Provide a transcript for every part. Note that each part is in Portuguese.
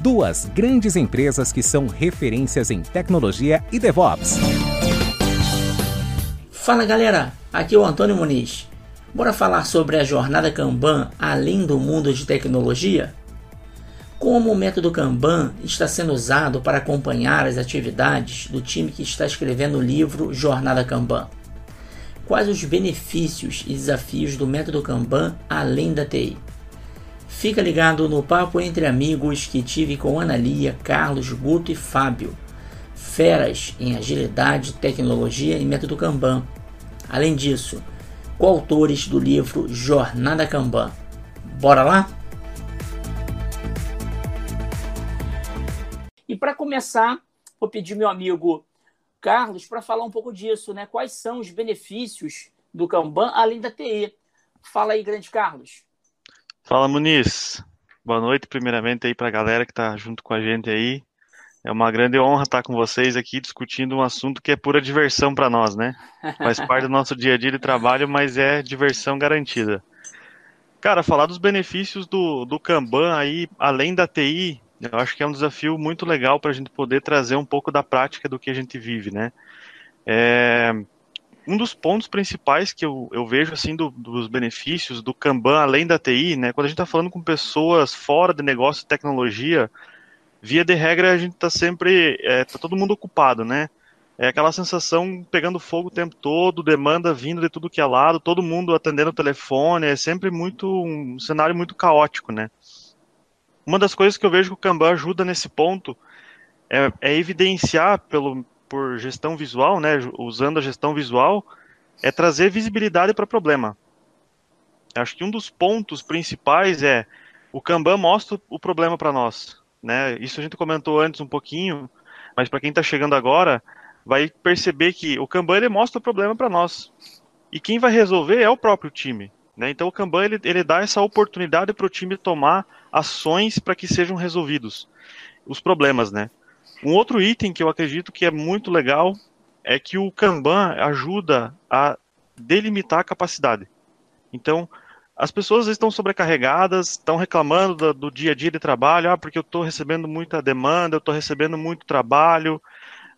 duas grandes empresas que são referências em tecnologia e DevOps. Fala galera, aqui é o Antônio Muniz. Bora falar sobre a jornada Kanban além do mundo de tecnologia? Como o método Kanban está sendo usado para acompanhar as atividades do time que está escrevendo o livro Jornada Kanban? Quais os benefícios e desafios do método Kanban além da TI? Fica ligado no papo entre amigos que tive com Analia, Carlos, Guto e Fábio, feras em agilidade, tecnologia e método Kanban. Além disso, coautores do livro Jornada Kanban. Bora lá? E para começar, vou pedir meu amigo Carlos para falar um pouco disso, né? Quais são os benefícios do Kanban além da TI? Fala aí, grande Carlos. Fala, Muniz. Boa noite, primeiramente, aí para a galera que está junto com a gente aí. É uma grande honra estar com vocês aqui discutindo um assunto que é pura diversão para nós, né? Faz parte do nosso dia a dia de trabalho, mas é diversão garantida. Cara, falar dos benefícios do, do Kanban aí, além da TI, eu acho que é um desafio muito legal para a gente poder trazer um pouco da prática do que a gente vive, né? É, um dos pontos principais que eu, eu vejo assim do, dos benefícios do Kanban além da TI, né? Quando a gente está falando com pessoas fora de negócio e tecnologia, via de regra a gente está sempre, é, tá todo mundo ocupado, né? É aquela sensação pegando fogo o tempo todo, demanda vindo de tudo que é lado, todo mundo atendendo o telefone, é sempre muito um cenário muito caótico, né? Uma das coisas que eu vejo que o Kanban ajuda nesse ponto é, é evidenciar pelo, por gestão visual, né, usando a gestão visual, é trazer visibilidade para o problema. Acho que um dos pontos principais é o Kanban mostra o problema para nós. Né? Isso a gente comentou antes um pouquinho, mas para quem está chegando agora, vai perceber que o Kanban ele mostra o problema para nós. E quem vai resolver é o próprio time. Né? Então o Kanban ele, ele dá essa oportunidade para o time tomar ações para que sejam resolvidos os problemas. Né? Um outro item que eu acredito que é muito legal é que o Kanban ajuda a delimitar a capacidade. Então, as pessoas estão sobrecarregadas, estão reclamando do, do dia a dia de trabalho, ah, porque eu estou recebendo muita demanda, eu estou recebendo muito trabalho,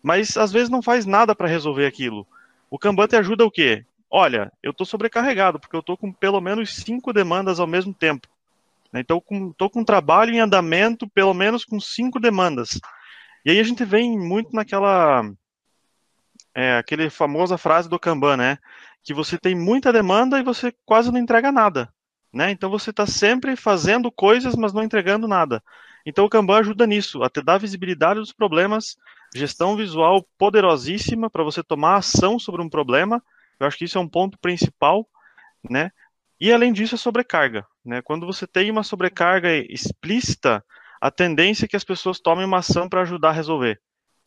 mas às vezes não faz nada para resolver aquilo. O Kanban te ajuda o quê? Olha, eu estou sobrecarregado, porque eu estou com pelo menos cinco demandas ao mesmo tempo. Então, estou com, com trabalho em andamento, pelo menos com cinco demandas. E aí a gente vem muito naquela. É, aquele famosa frase do Kanban, né? Que você tem muita demanda e você quase não entrega nada. Né? Então você está sempre fazendo coisas, mas não entregando nada. Então o Kanban ajuda nisso, a te dar visibilidade dos problemas, gestão visual poderosíssima para você tomar ação sobre um problema. Eu acho que isso é um ponto principal, né? E além disso, a sobrecarga. Né? Quando você tem uma sobrecarga explícita, a tendência é que as pessoas tomem uma ação para ajudar a resolver.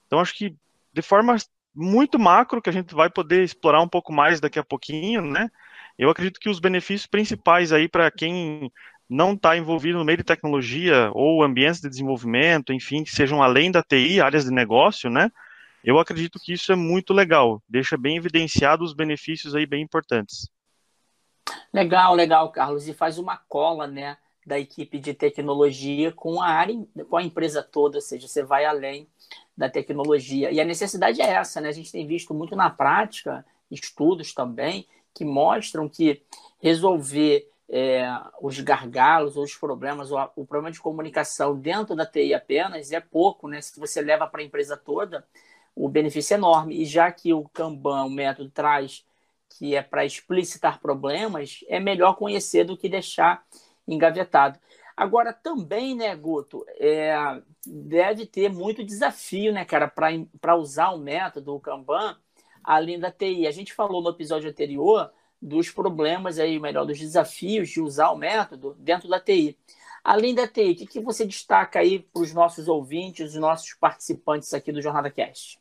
Então, acho que de forma muito macro, que a gente vai poder explorar um pouco mais daqui a pouquinho, né? Eu acredito que os benefícios principais aí para quem não está envolvido no meio de tecnologia ou ambientes de desenvolvimento, enfim, que sejam além da TI, áreas de negócio, né? Eu acredito que isso é muito legal, deixa bem evidenciado os benefícios aí bem importantes. Legal, legal, Carlos, e faz uma cola, né? Da equipe de tecnologia com a área, com a empresa toda, ou seja, você vai além da tecnologia. E a necessidade é essa, né? A gente tem visto muito na prática, estudos também, que mostram que resolver é, os gargalos ou os problemas, o, o problema de comunicação dentro da TI apenas é pouco, né? Se você leva para a empresa toda, o benefício é enorme. E já que o Kanban, o método, traz que é para explicitar problemas, é melhor conhecer do que deixar engavetado. Agora, também, né, Guto, é, deve ter muito desafio, né, cara, para usar o método, o Kanban, além da TI. A gente falou no episódio anterior dos problemas aí, melhor, dos desafios de usar o método dentro da TI. Além da TI, o que, que você destaca aí para os nossos ouvintes, os nossos participantes aqui do Jornada Cast?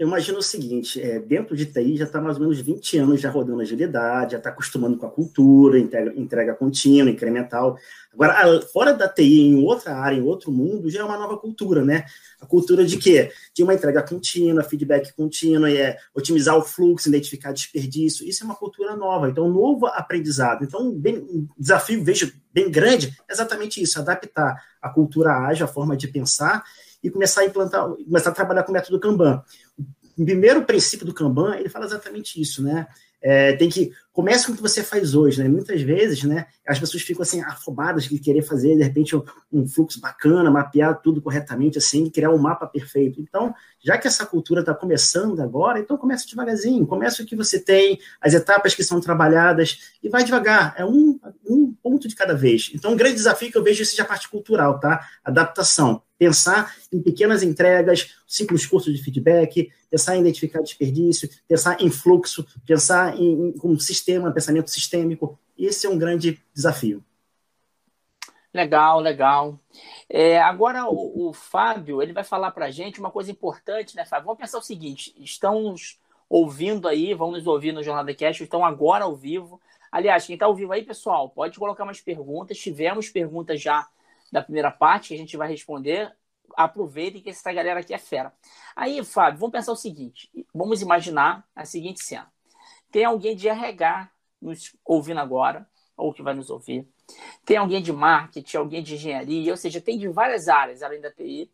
Eu imagino o seguinte, é, dentro de TI já está mais ou menos 20 anos já rodando agilidade, já está acostumando com a cultura, entrega, entrega contínua, incremental. Agora, fora da TI, em outra área, em outro mundo, já é uma nova cultura, né? A cultura de quê? De uma entrega contínua, feedback contínuo, é otimizar o fluxo, identificar desperdício. Isso é uma cultura nova, então, um novo aprendizado. Então, bem, um desafio, vejo, bem grande, é exatamente isso, adaptar a cultura ágil, a forma de pensar, e começar a implantar, começar a trabalhar com o método Kanban. O primeiro princípio do Kanban, ele fala exatamente isso, né? É, tem que comece com o que você faz hoje, né? Muitas vezes, né, as pessoas ficam assim afobadas de querer fazer de repente um, um, fluxo bacana, mapear tudo corretamente, assim, criar um mapa perfeito. Então, já que essa cultura está começando agora, então comece devagarzinho, comece o que você tem, as etapas que são trabalhadas e vai devagar. É um, um ponto de cada vez. Então, um grande desafio que eu vejo seja a parte cultural, tá? Adaptação pensar em pequenas entregas, ciclos curtos de feedback, pensar em identificar desperdício, pensar em fluxo, pensar em, em um sistema, pensamento sistêmico. Esse é um grande desafio. Legal, legal. É, agora o, o, Fábio ele vai falar para a gente uma coisa importante, né, Fábio? Vamos pensar o seguinte: estão ouvindo aí, vão nos ouvir no Jornal da Cast, estão agora ao vivo. Aliás, quem está ao vivo aí, pessoal, pode colocar umas perguntas. Tivemos perguntas já da primeira parte, que a gente vai responder. Aproveitem que essa galera aqui é fera. Aí, Fábio, vamos pensar o seguinte: vamos imaginar a seguinte cena. Tem alguém de RH nos ouvindo agora, ou que vai nos ouvir. Tem alguém de marketing, alguém de engenharia, ou seja, tem de várias áreas, além da TI,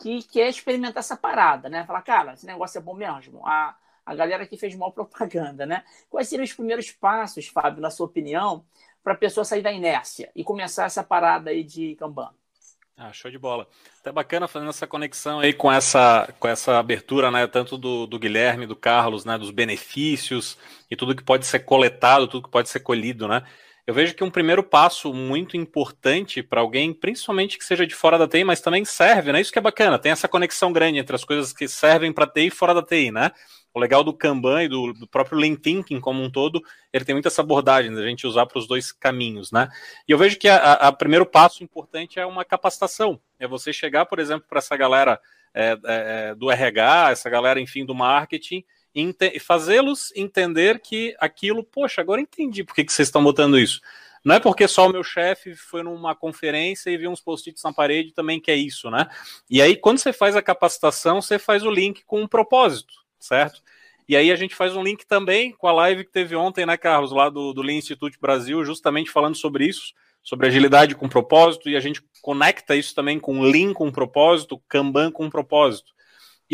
que quer experimentar essa parada, né? Falar, cara, esse negócio é bom mesmo. A, a galera que fez mal propaganda, né? Quais seriam os primeiros passos, Fábio, na sua opinião, para a pessoa sair da inércia e começar essa parada aí de Kanban? Ah, show de bola. Até bacana fazendo essa conexão aí com essa, com essa abertura, né, tanto do, do Guilherme, do Carlos, né, dos benefícios e tudo que pode ser coletado, tudo que pode ser colhido, né? Eu vejo que um primeiro passo muito importante para alguém, principalmente que seja de fora da TI, mas também serve, né? Isso que é bacana, tem essa conexão grande entre as coisas que servem para TI e fora da TI, né? O legal do Kanban e do, do próprio Lean Thinking como um todo, ele tem muita essa abordagem da gente usar para os dois caminhos, né? E eu vejo que a, primeiro passo importante é uma capacitação. É você chegar, por exemplo, para essa galera é, é do RH, essa galera, enfim, do marketing, e fazê-los entender que aquilo, poxa, agora entendi por que, vocês estão botando isso. Não é porque só o meu chefe foi numa conferência e viu uns post-its na parede também que é isso, né? E aí, quando você faz a capacitação, você faz o link com um propósito certo? E aí a gente faz um link também com a live que teve ontem, né, Carlos, lá do, do Lean Institute Brasil, justamente falando sobre isso, sobre agilidade com propósito, e a gente conecta isso também com Lean com propósito, Kanban com propósito.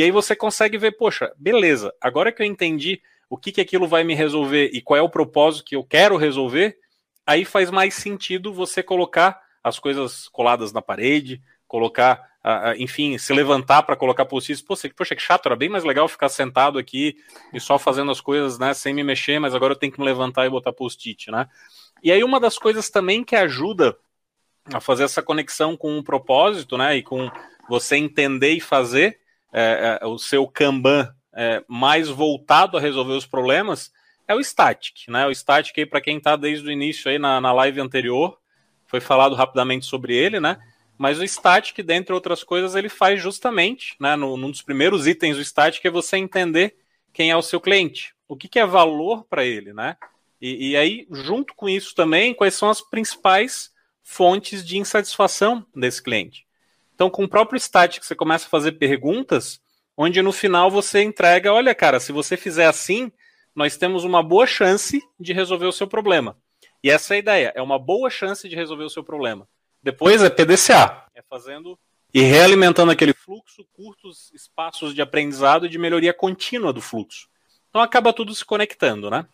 E aí você consegue ver, poxa, beleza, agora que eu entendi o que, que aquilo vai me resolver e qual é o propósito que eu quero resolver, aí faz mais sentido você colocar as coisas coladas na parede, colocar uh, enfim, se levantar para colocar post-its. Poxa, poxa, que chato, era bem mais legal ficar sentado aqui e só fazendo as coisas, né, sem me mexer, mas agora eu tenho que me levantar e botar post-it, né? E aí uma das coisas também que ajuda a fazer essa conexão com o propósito, né, e com você entender e fazer é, é, o seu Kanban é, mais voltado a resolver os problemas, é o Static, né? O Static aí, para quem está desde o início aí na, na live anterior, foi falado rapidamente sobre ele, né? Mas o static, dentre outras coisas, ele faz justamente, né, no, num dos primeiros itens do static, é você entender quem é o seu cliente, o que, que é valor para ele, né? E, e, aí, junto com isso também, quais são as principais fontes de insatisfação desse cliente. Então, com o próprio static, você começa a fazer perguntas, onde no final você entrega, olha, cara, se você fizer assim, nós temos uma boa chance de resolver o seu problema. E essa é a ideia, é uma boa chance de resolver o seu problema. Depois é PDCA, é fazendo e realimentando aquele fluxo, curtos espaços de aprendizado e de melhoria contínua do fluxo. Então acaba tudo se conectando, né?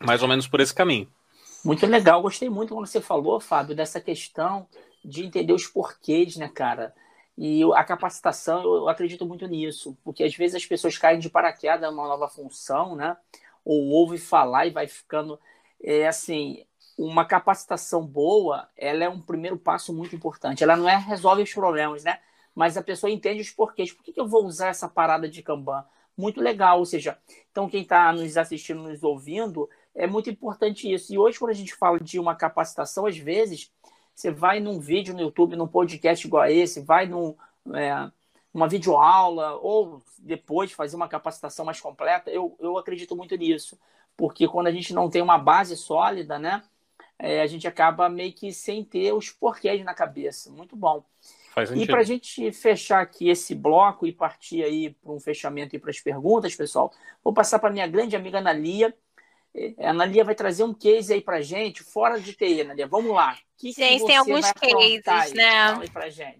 Mais ou menos por esse caminho. Muito legal, gostei muito quando você falou, Fábio, dessa questão de entender os porquês, né, cara? E a capacitação, eu acredito muito nisso, porque às vezes as pessoas caem de paraquedas numa nova função, né? Ou ouve falar e vai ficando. É assim, uma capacitação boa, ela é um primeiro passo muito importante. Ela não é resolve os problemas, né? Mas a pessoa entende os porquês. Por que, que eu vou usar essa parada de Kanban? Muito legal, ou seja, então quem está nos assistindo, nos ouvindo, é muito importante isso. E hoje, quando a gente fala de uma capacitação, às vezes, você vai num vídeo no YouTube, num podcast igual a esse, vai num, é, uma videoaula, ou depois fazer uma capacitação mais completa, eu, eu acredito muito nisso. Porque quando a gente não tem uma base sólida, né? é, a gente acaba meio que sem ter os porquês na cabeça. Muito bom. e para a gente fechar aqui esse bloco e partir aí para um fechamento e para as perguntas, pessoal, vou passar para minha grande amiga Analia. É, a Analia vai trazer um case aí para gente, fora de TI, Analia. Vamos lá. Que gente, que tem alguns cases, né?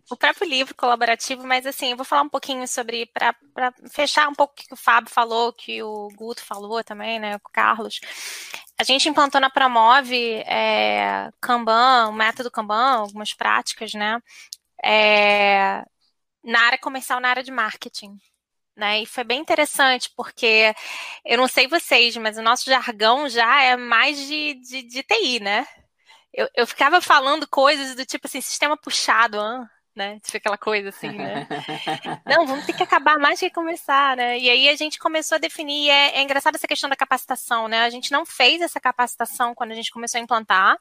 O próprio livro colaborativo, mas assim, eu vou falar um pouquinho sobre, para fechar um pouco o que o Fábio falou, que o Guto falou também, né? O Carlos. A gente implantou na Promove é, Kanban, o método Kanban, algumas práticas, né? É, na área comercial, na área de marketing. Né? E foi bem interessante, porque eu não sei vocês, mas o nosso jargão já é mais de, de, de TI, né? Eu, eu ficava falando coisas do tipo assim, sistema puxado, hein? né? Tipo aquela coisa assim, né? Não, vamos ter que acabar mais que começar, né? E aí a gente começou a definir, é, é engraçado essa questão da capacitação, né? A gente não fez essa capacitação quando a gente começou a implantar.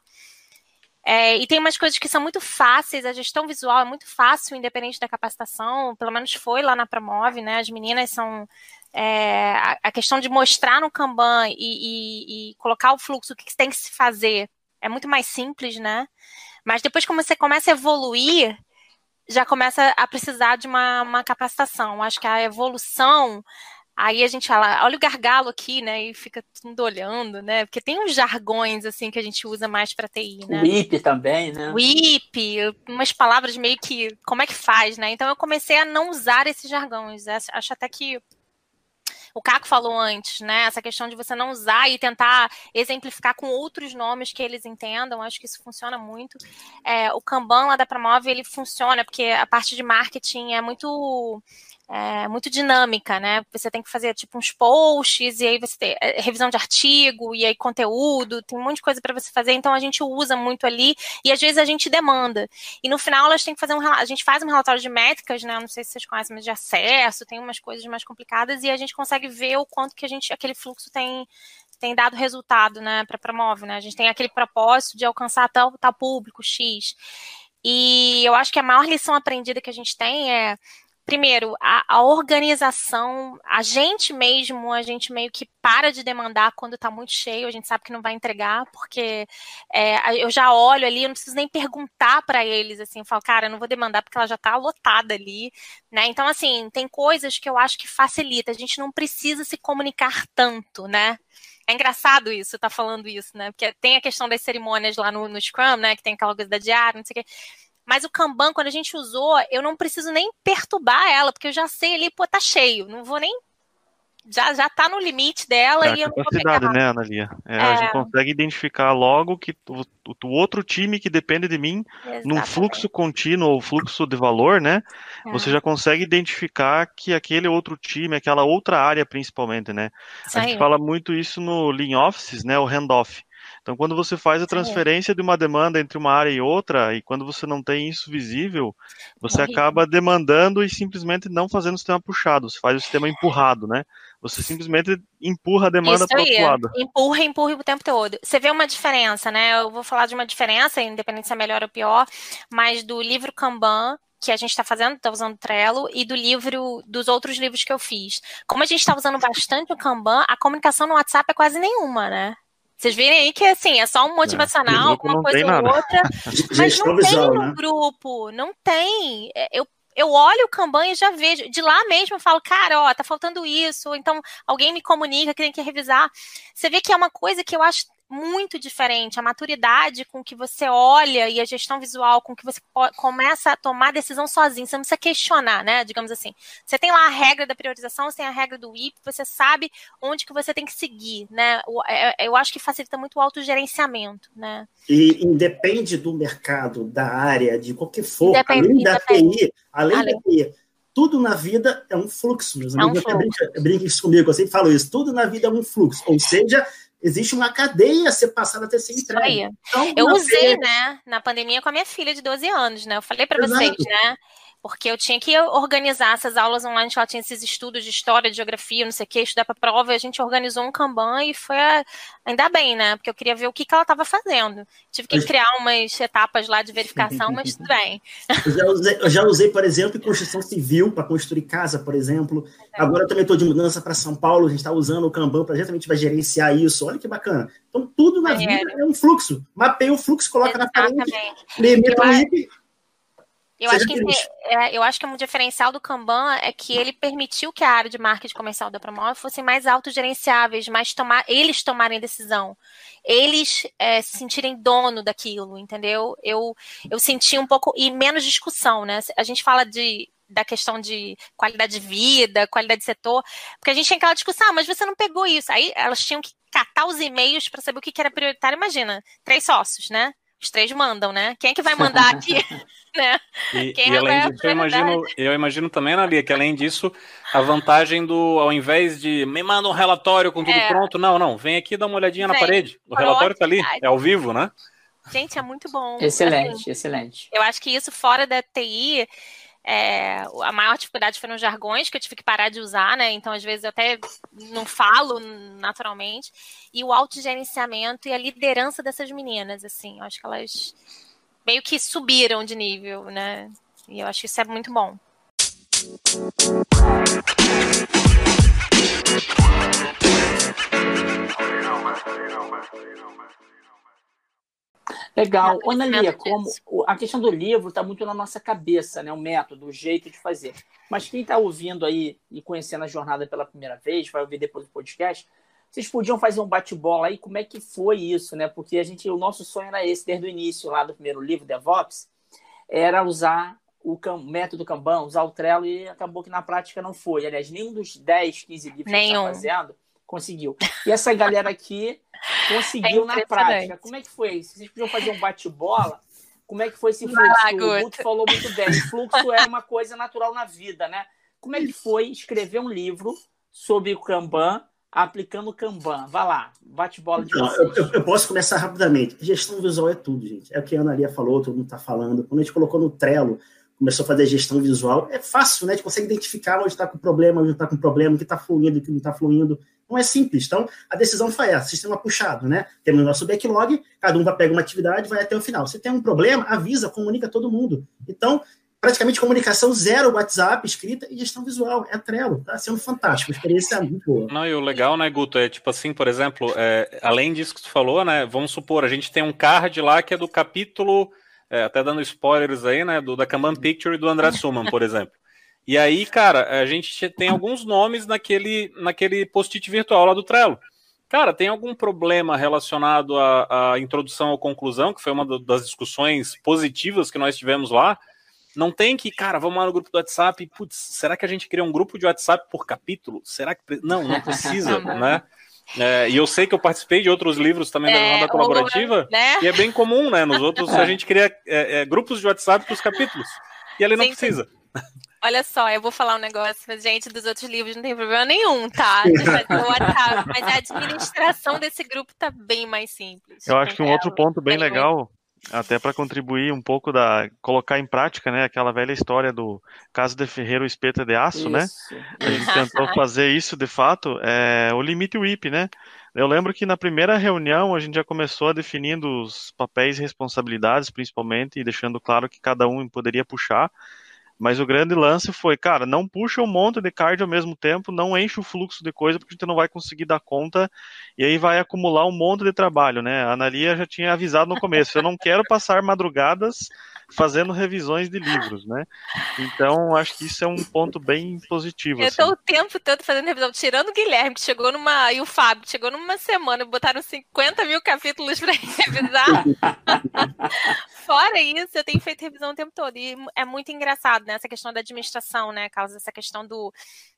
É, e tem umas coisas que são muito fáceis, a gestão visual é muito fácil, independente da capacitação, pelo menos foi lá na Promove, né? As meninas são. É, a, a, questão de mostrar no Kanban e, e, e colocar o fluxo, o que, que tem que se fazer, é muito mais simples, né? Mas depois, como você começa a evoluir, já começa a precisar de uma, uma capacitação. Acho que a evolução Aí a gente fala, olha o gargalo aqui, né? E fica tudo olhando, né? Porque tem uns jargões, assim, que a gente usa mais para TI, né? WIP também, né? WIP, umas palavras meio que, como é que faz, né? Então eu comecei a não usar esses jargões. Acho até que o Caco falou antes, né? Essa questão de você não usar e tentar exemplificar com outros nomes que eles entendam, acho que isso funciona muito. É, o Kanban lá da Promove, ele funciona, porque a parte de marketing é muito é, muito dinâmica, né? Você tem que fazer tipo uns posts, e aí você tem é, revisão de artigo, e aí conteúdo, tem um monte de coisa para você fazer, então a gente usa muito ali, e às vezes a gente demanda. E no final elas têm que fazer um a gente faz um relatório de métricas, né? Não sei se vocês conhecem, mas de acesso, tem umas coisas mais complicadas, e a gente consegue ver o quanto que a gente, aquele fluxo tem tem dado resultado, né, para promove, né? A gente tem aquele propósito de alcançar tal, tal público X. E eu acho que a maior lição aprendida que a gente tem é primeiro, a, a, organização, a gente mesmo, a gente meio que para de demandar quando está muito cheio, a gente sabe que não vai entregar, porque é, eu já olho ali, eu não preciso nem perguntar para eles, assim, eu falo, cara, eu não vou demandar porque ela já está lotada ali, né? Então, assim, tem coisas que eu acho que facilita, a gente não precisa se comunicar tanto, né? É engraçado isso, tá falando isso, né? Porque tem a questão das cerimônias lá no, no Scrum, né? Que tem aquela coisa da diária, não sei o quê. Mas o Kanban, quando a gente usou, eu não preciso nem perturbar ela, porque eu já sei ali, pô, tá cheio. Não vou nem já, já tá no limite dela é e eu não vou né, Analia? É, é. A gente consegue identificar logo que o, o, outro time que depende de mim, Exatamente. num fluxo contínuo ou fluxo de valor, né? É. Você já consegue identificar que aquele outro time, aquela outra área principalmente, né? Isso a gente fala muito isso no Lean Offices, né? O handoff. Então, quando você faz a transferência de uma demanda entre uma área e outra, e quando você não tem isso visível, você acaba demandando e simplesmente não fazendo o sistema puxado, você faz o sistema empurrado, né? Você simplesmente empurra a demanda para o outro lado. Empurra, empurra o tempo todo. Você vê uma diferença, né? Eu vou falar de uma diferença, independente se é melhor ou pior, mas do livro Kanban, que a gente está fazendo, está usando Trello, e do livro, dos outros livros que eu fiz. Como a gente está usando bastante o Kanban, a comunicação no WhatsApp é quase nenhuma, né? Vocês virem aí que assim, é só um motivacional, é, alguma coisa ou outra. mas não tem no né? grupo, não tem. É, eu, eu olho o Kanban e já vejo. De lá mesmo eu falo, cara, ó, tá faltando isso. Então alguém me comunica que tem que revisar. Você vê que é uma coisa que eu acho muito diferente. A maturidade com que você olha e a gestão visual com que você começa a tomar decisão sozinho. Você não precisa questionar, né? Digamos assim. Você tem lá a regra da priorização, você tem a regra do WIP, você sabe onde que você tem que seguir, né? É, é, eu acho que facilita muito o autogerenciamento, né? E independe do mercado, da área, de qualquer for, independe, além da TI, além, além da tudo na vida é um fluxo. Meus amigos é um fluxo. Brinca, brinca isso comigo, eu sempre falo isso. Tudo na vida é um fluxo. Ou seja, existe uma cadeia a ser passada até ser entregue. Então, eu usei, né, na pandemia com a minha filha de 12 anos, né? Eu falei para vocês, né? Porque eu tinha que organizar essas aulas online, ela tinha esses estudos de história, de geografia, não sei o que, estudar para prova, e a gente organizou um Kanban e foi a... ainda bem, né? Porque eu queria ver o que, que ela estava fazendo. Tive que criar umas etapas lá de verificação, mas tudo bem. Eu já usei, eu já usei por exemplo, construção civil para construir casa, por exemplo. Agora eu também estou de mudança para São Paulo, a gente está usando o Kanban para justamente vai gerenciar isso. Olha que bacana. Então, tudo na é. vida é um fluxo. Mapeia o fluxo, coloca Exatamente. na parede, limita o IP eu acho, que, é, eu acho que um diferencial do Kanban é que ele permitiu que a área de marketing comercial da Promove fosse mais autogerenciáveis, mais tomar, eles tomarem decisão, eles é, se sentirem dono daquilo, entendeu? Eu, eu senti um pouco, e menos discussão, né? A gente fala de da questão de qualidade de vida, qualidade de setor, porque a gente tem aquela discussão, ah, mas você não pegou isso. Aí elas tinham que catar os e-mails para saber o que era prioritário. Imagina, três sócios, né? Os três mandam, né? Quem é que vai mandar aqui? né? E, Quem e além disso, eu imagino, eu imagino também, Analia, que além disso, a vantagem do, ao invés de me manda um relatório com tudo é. pronto, não, não, vem aqui dar uma olhadinha vem. na parede. O relatório está ali, é ao vivo, né? Gente, é muito bom. Excelente, assim, excelente. Eu acho que isso fora da TI é, a maior dificuldade foi nos jargões que eu tive que parar de usar, né? Então, às vezes, eu até não falo naturalmente. E o autogerenciamento e a liderança dessas meninas, assim, eu acho que elas meio que subiram de nível, né? E eu acho que isso é muito bom. Legal. Ana Lia, como a questão do livro está muito na nossa cabeça, né? O método, o jeito de fazer. Mas quem está ouvindo aí e conhecendo a jornada pela primeira vez, vai ouvir depois do podcast, vocês podiam fazer um bate-bola aí, como é que foi isso, né? Porque a gente, o nosso sonho era esse desde o início, lá do primeiro livro, DevOps, era usar o método Kanban, usar o Trello, e acabou que na prática não foi. Aliás, nenhum dos 10, 15 livros Nenhum. que a gente está fazendo conseguiu. E essa galera aqui conseguiu é na prática. Como é que foi? Se vocês podiam fazer um bate-bola, como é que foi esse fluxo? O Guto falou muito bem. O fluxo é uma coisa natural na vida, né? Como é que foi escrever um livro sobre o Kanban aplicando o Kanban? Vá lá, bate-bola de então. Eu, eu, posso começar rapidamente. Gestão visual é tudo, gente. É o que a Ana Lia falou, todo mundo está falando. Quando a gente colocou no Trello, começou a fazer gestão visual, é fácil, né? A gente consegue identificar onde está com problema, onde está com problema, o que está fluindo, o que não está fluindo. Não é simples. Então, a decisão foi essa, sistema puxado, né? Temos o nosso backlog, cada um vai pegar uma atividade vai até o final. Se tem um problema, avisa, comunica todo mundo. Então, praticamente comunicação zero, WhatsApp, escrita e gestão visual. É Trello, tá sendo fantástico, experiência é muito boa. Não, e o legal, né, Guto, é tipo assim, por exemplo, é, além disso que tu falou, né, vamos supor, a gente tem um card lá que é do capítulo, é, até dando spoilers aí, né, do da Kanban Picture do André Suman, por exemplo. E aí, cara, a gente tem alguns nomes naquele, naquele post-it virtual lá do Trello. Cara, tem algum problema relacionado à, à introdução ou conclusão, que foi uma das discussões positivas que nós tivemos lá? Não tem que, cara, vamos lá no grupo do WhatsApp, putz, será que a gente cria um grupo de WhatsApp por capítulo? Será que. Não, não precisa, né? É, e eu sei que eu participei de outros livros também da jornada é, colaborativa, né? e é bem comum, né? Nos outros a gente cria é, é grupos de WhatsApp para os capítulos. E ali não Sim, precisa. Olha só, eu vou falar um negócio, mas, gente, dos outros livros não tem problema nenhum, tá? Mas a administração desse grupo tá bem mais simples. Eu acho que um outro ponto bem legal, até para contribuir um pouco da. colocar em prática, né? Aquela velha história do caso de Ferreiro Espeta de Aço, né? isso, né? A gente tentou fazer isso de fato, é o limite WIP, né? Eu lembro que na primeira reunião a gente já começou definindo os papéis e responsabilidades, principalmente, e deixando claro que cada um poderia puxar. Mas o grande lance foi, cara, não puxa um monte de card ao mesmo tempo, não enche o fluxo de coisa, porque a gente não vai conseguir dar conta, e aí vai acumular um monte de trabalho, né? A Analia já tinha avisado no começo, eu não quero passar madrugadas fazendo revisões de livros, né? Então, acho que isso é um ponto bem positivo. Eu assim. tô o tempo todo fazendo revisão, tirando o Guilherme, que chegou numa. e o Fábio, que chegou numa semana, botaram 50 mil capítulos para revisar. Fora isso, eu tenho feito revisão o tempo todo. E é muito engraçado, né? Essa questão da administração, né? Causa essa questão do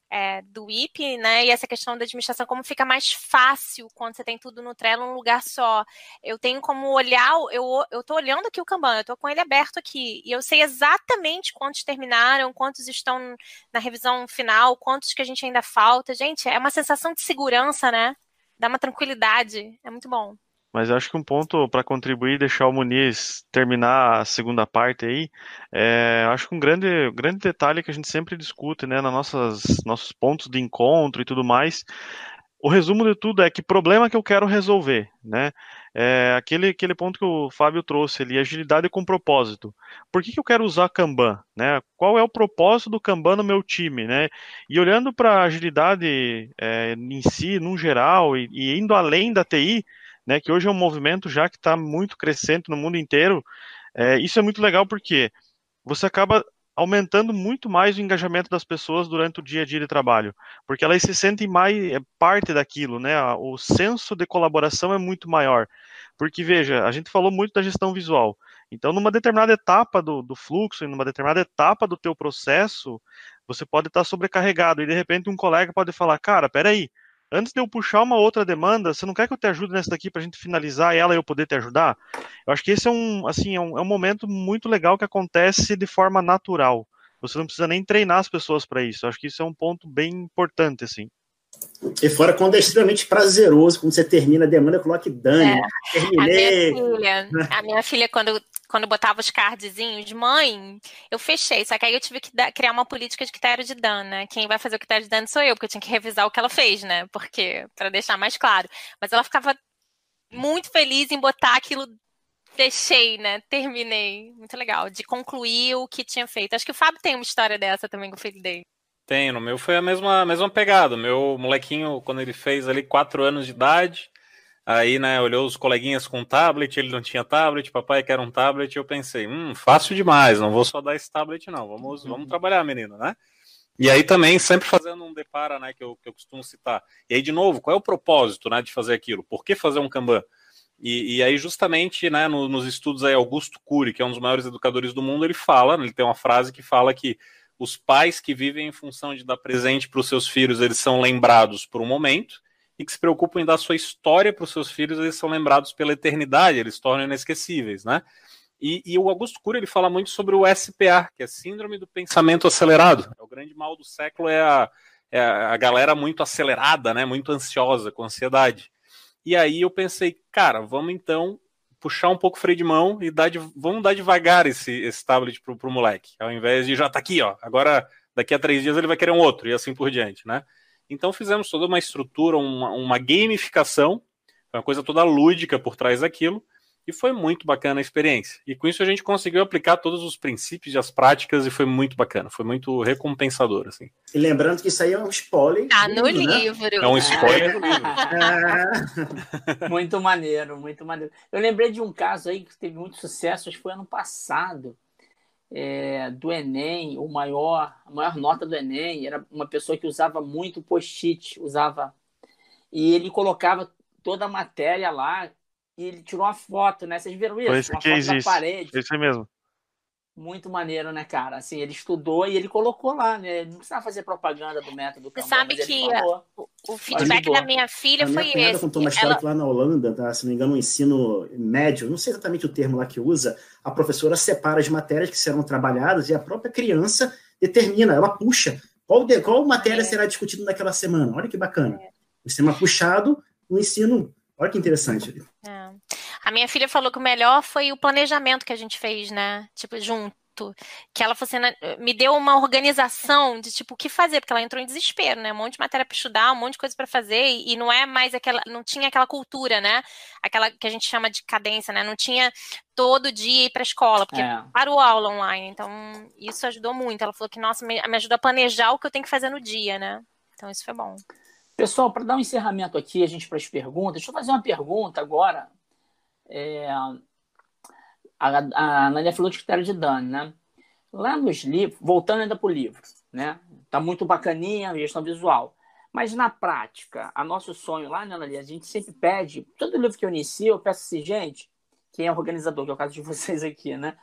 é, do IP, né? E essa questão da administração, como fica mais fácil quando você tem tudo no Trello num lugar só. Eu tenho como olhar, eu, eu tô olhando aqui o Kanban, eu tô com ele aberto aqui, e eu sei exatamente quantos terminaram, quantos estão na revisão final, quantos que a gente ainda falta. Gente, é uma sensação de segurança, né? dá uma tranquilidade, é muito bom. Mas eu acho que um ponto para contribuir e deixar o Muniz terminar a segunda parte aí, é, acho que um grande, grande detalhe que a gente sempre discute, né, nas nossas nossos pontos de encontro e tudo mais, o resumo de tudo é que problema que eu quero resolver, né? É aquele, aquele ponto que o Fábio trouxe ali, agilidade com propósito. Por que, que eu quero usar Kanban? Né? Qual é o propósito do Kanban no meu time? Né? E olhando para a agilidade é, em si, no geral, e, e, indo além da TI, né, que hoje é um movimento já que está muito crescente no mundo inteiro, é, isso é muito legal porque você acaba aumentando muito mais o engajamento das pessoas durante o dia a dia de trabalho, porque elas se sentem mais é, parte daquilo, né? O senso de colaboração é muito maior. Porque, veja, a gente falou muito da gestão visual. Então, numa determinada etapa do, do fluxo, numa determinada etapa do teu processo, você pode estar sobrecarregado e, de repente, um colega pode falar, cara, peraí, antes de eu puxar uma outra demanda, você não quer que eu te ajude nessa daqui para a gente finalizar ela e eu poder te ajudar? Eu acho que esse é um, assim, é um, é um momento muito legal que acontece de forma natural. Você não precisa nem treinar as pessoas para isso. Eu acho que isso é um ponto bem importante, assim. E fora quando é extremamente prazeroso, quando você termina a demanda, coloque dane. É. Terminei. A minha filha, a minha filha quando, quando botava os cardzinhos, mãe, eu fechei. Só que aí eu tive que dar, criar uma política de critério de dano, né? Quem vai fazer o critério de dano sou eu, porque eu tinha que revisar o que ela fez, né? Porque, para deixar mais claro. Mas ela ficava muito feliz em botar aquilo fechei, né? Terminei. Muito legal. De concluir o que tinha feito. Acho que o Fábio tem uma história dessa também com o filho dele. Tem, no meu foi a mesma, mesma pegada. Meu molequinho, quando ele fez ali quatro anos de idade, aí, né, olhou os coleguinhas com tablet, ele não tinha tablet, papai quer um tablet, eu pensei, hum, fácil demais, não vou só dar esse tablet, não. Vamos, vamos uhum. trabalhar, menino, né? E aí também, sempre fazendo um depara, né, que eu, que eu costumo citar. E aí, de novo, qual é o propósito, né, de fazer aquilo? Por que fazer um Kanban? E, e aí, justamente, né, no, nos estudos aí, Augusto Cury, que é um dos maiores educadores do mundo, ele fala, ele tem uma frase que fala que os pais que vivem em função de dar presente para os seus filhos, eles são lembrados por um momento, e que se preocupam em dar sua história para os seus filhos, eles são lembrados pela eternidade, eles tornam inesquecíveis, né? E, e, o Augusto Cury ele fala muito sobre o SPA, que é Síndrome do Pensamento Acelerado. É o grande mal do século é a, é a galera muito acelerada, né? Muito ansiosa, com ansiedade. E aí eu pensei, cara, vamos então puxar um pouco o freio de mão e dar de, vamos dar devagar esse, esse tablet pro, pro moleque, ao invés de já tá aqui, ó, agora daqui a três dias ele vai querer um outro e assim por diante, né? Então fizemos toda uma estrutura, uma, uma gamificação, uma coisa toda lúdica por trás daquilo, e foi muito bacana a experiência. E com isso a gente conseguiu aplicar todos os princípios e as práticas e foi muito bacana, foi muito recompensador, assim. E lembrando que isso aí é um spoiler. Tá no né? livro. É um spoiler do livro. É. muito maneiro, muito maneiro. Eu lembrei de um caso aí que teve muito sucesso, acho que foi ano passado, é, do Enem, o maior, a maior nota do Enem, era uma pessoa que usava muito post-it, usava. E ele colocava toda a matéria lá e ele tirou uma foto, né? Vocês viram isso? Esse uma foto existe. na parede. Esse mesmo. Muito maneiro, né, cara? Assim, ele estudou e ele colocou lá, né? Ele não precisava fazer propaganda do método Você sabe que o, o, feedback da minha filha a foi minha esse. contou uma história ela... que lá na Holanda, tá? se não me engano, no ensino médio, não sei exatamente o termo lá que usa, a professora separa as matérias que serão trabalhadas e a própria criança determina, ela puxa qual, de, qual matéria é. será discutida naquela semana. Olha que bacana. É. O sistema puxado no ensino Olha que interessante. É. A minha filha falou que o melhor foi o planejamento que a gente fez, né? Tipo, junto. Que ela fosse, assim, me deu uma organização de tipo o que fazer, porque ela entrou em desespero, né? Um monte de matéria para estudar, um monte de coisa para fazer, e, e não é mais aquela, não tinha aquela cultura, né? Aquela que a gente chama de cadência, né? Não tinha todo dia ir para a escola, porque é. parou a aula online. Então, isso ajudou muito. Ela falou que, nossa, me, me ajudou a planejar o que eu tenho que fazer no dia, né? Então, isso foi bom. Pessoal, para dar um encerramento aqui, a gente para as perguntas, deixa eu fazer uma pergunta agora. É, a, a Anália falou de critério de dano, né? Lá nos livros, voltando ainda para o livro, né? Tá muito bacaninha a gestão visual. Mas na prática, a nosso sonho lá, né, Analia, a gente sempre pede, todo livro que eu inicio, eu peço assim, gente, quem é organizador, que é o caso de vocês aqui, né?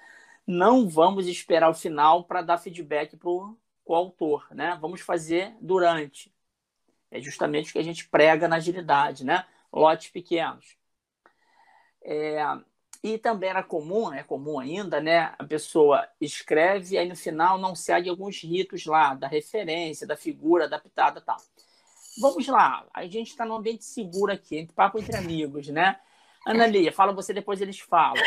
Não vamos esperar o final para dar feedback para o autor, né? Vamos fazer durante. É justamente o que a gente prega na agilidade, né? Lotes pequenos. É, e também era comum, é comum ainda, né? A pessoa escreve e aí no final não segue alguns ritos lá, da referência, da figura adaptada tal. vamos lá. A gente está num ambiente seguro aqui, entre papo entre amigos, né? Analia, fala você, depois eles falam.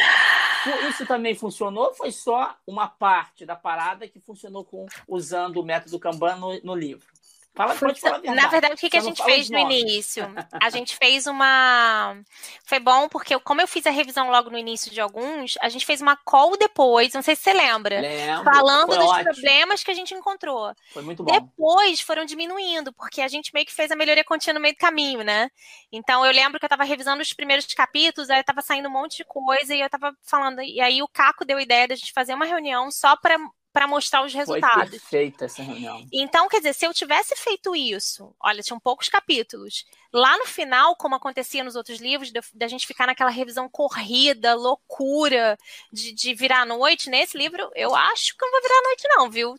Isso também funcionou ou foi só uma parte da parada que funcionou com usando o método Kanban no, no livro? Fala, pode falar Na verdade, o que, que a gente fez no início? A gente fez uma. Foi bom porque, como eu fiz a revisão logo no início de alguns, a gente fez uma call depois, não sei se você lembra. Lembro, falando dos ótimo. problemas que a gente encontrou. Foi muito bom. Depois foram diminuindo, porque a gente meio que fez a melhoria contínua no meio do caminho, né? Então eu lembro que eu estava revisando os primeiros capítulos, aí estava saindo um monte de coisa e eu estava falando. E aí o Caco deu a ideia de a gente fazer uma reunião só para para mostrar os resultados. Foi perfeita essa reunião. Então, quer dizer, se eu tivesse feito isso, olha, tinham poucos capítulos. Lá no final, como acontecia nos outros livros, da gente ficar naquela revisão corrida, loucura, de, de virar a noite, nesse livro, eu acho que não vou virar a noite, não, viu?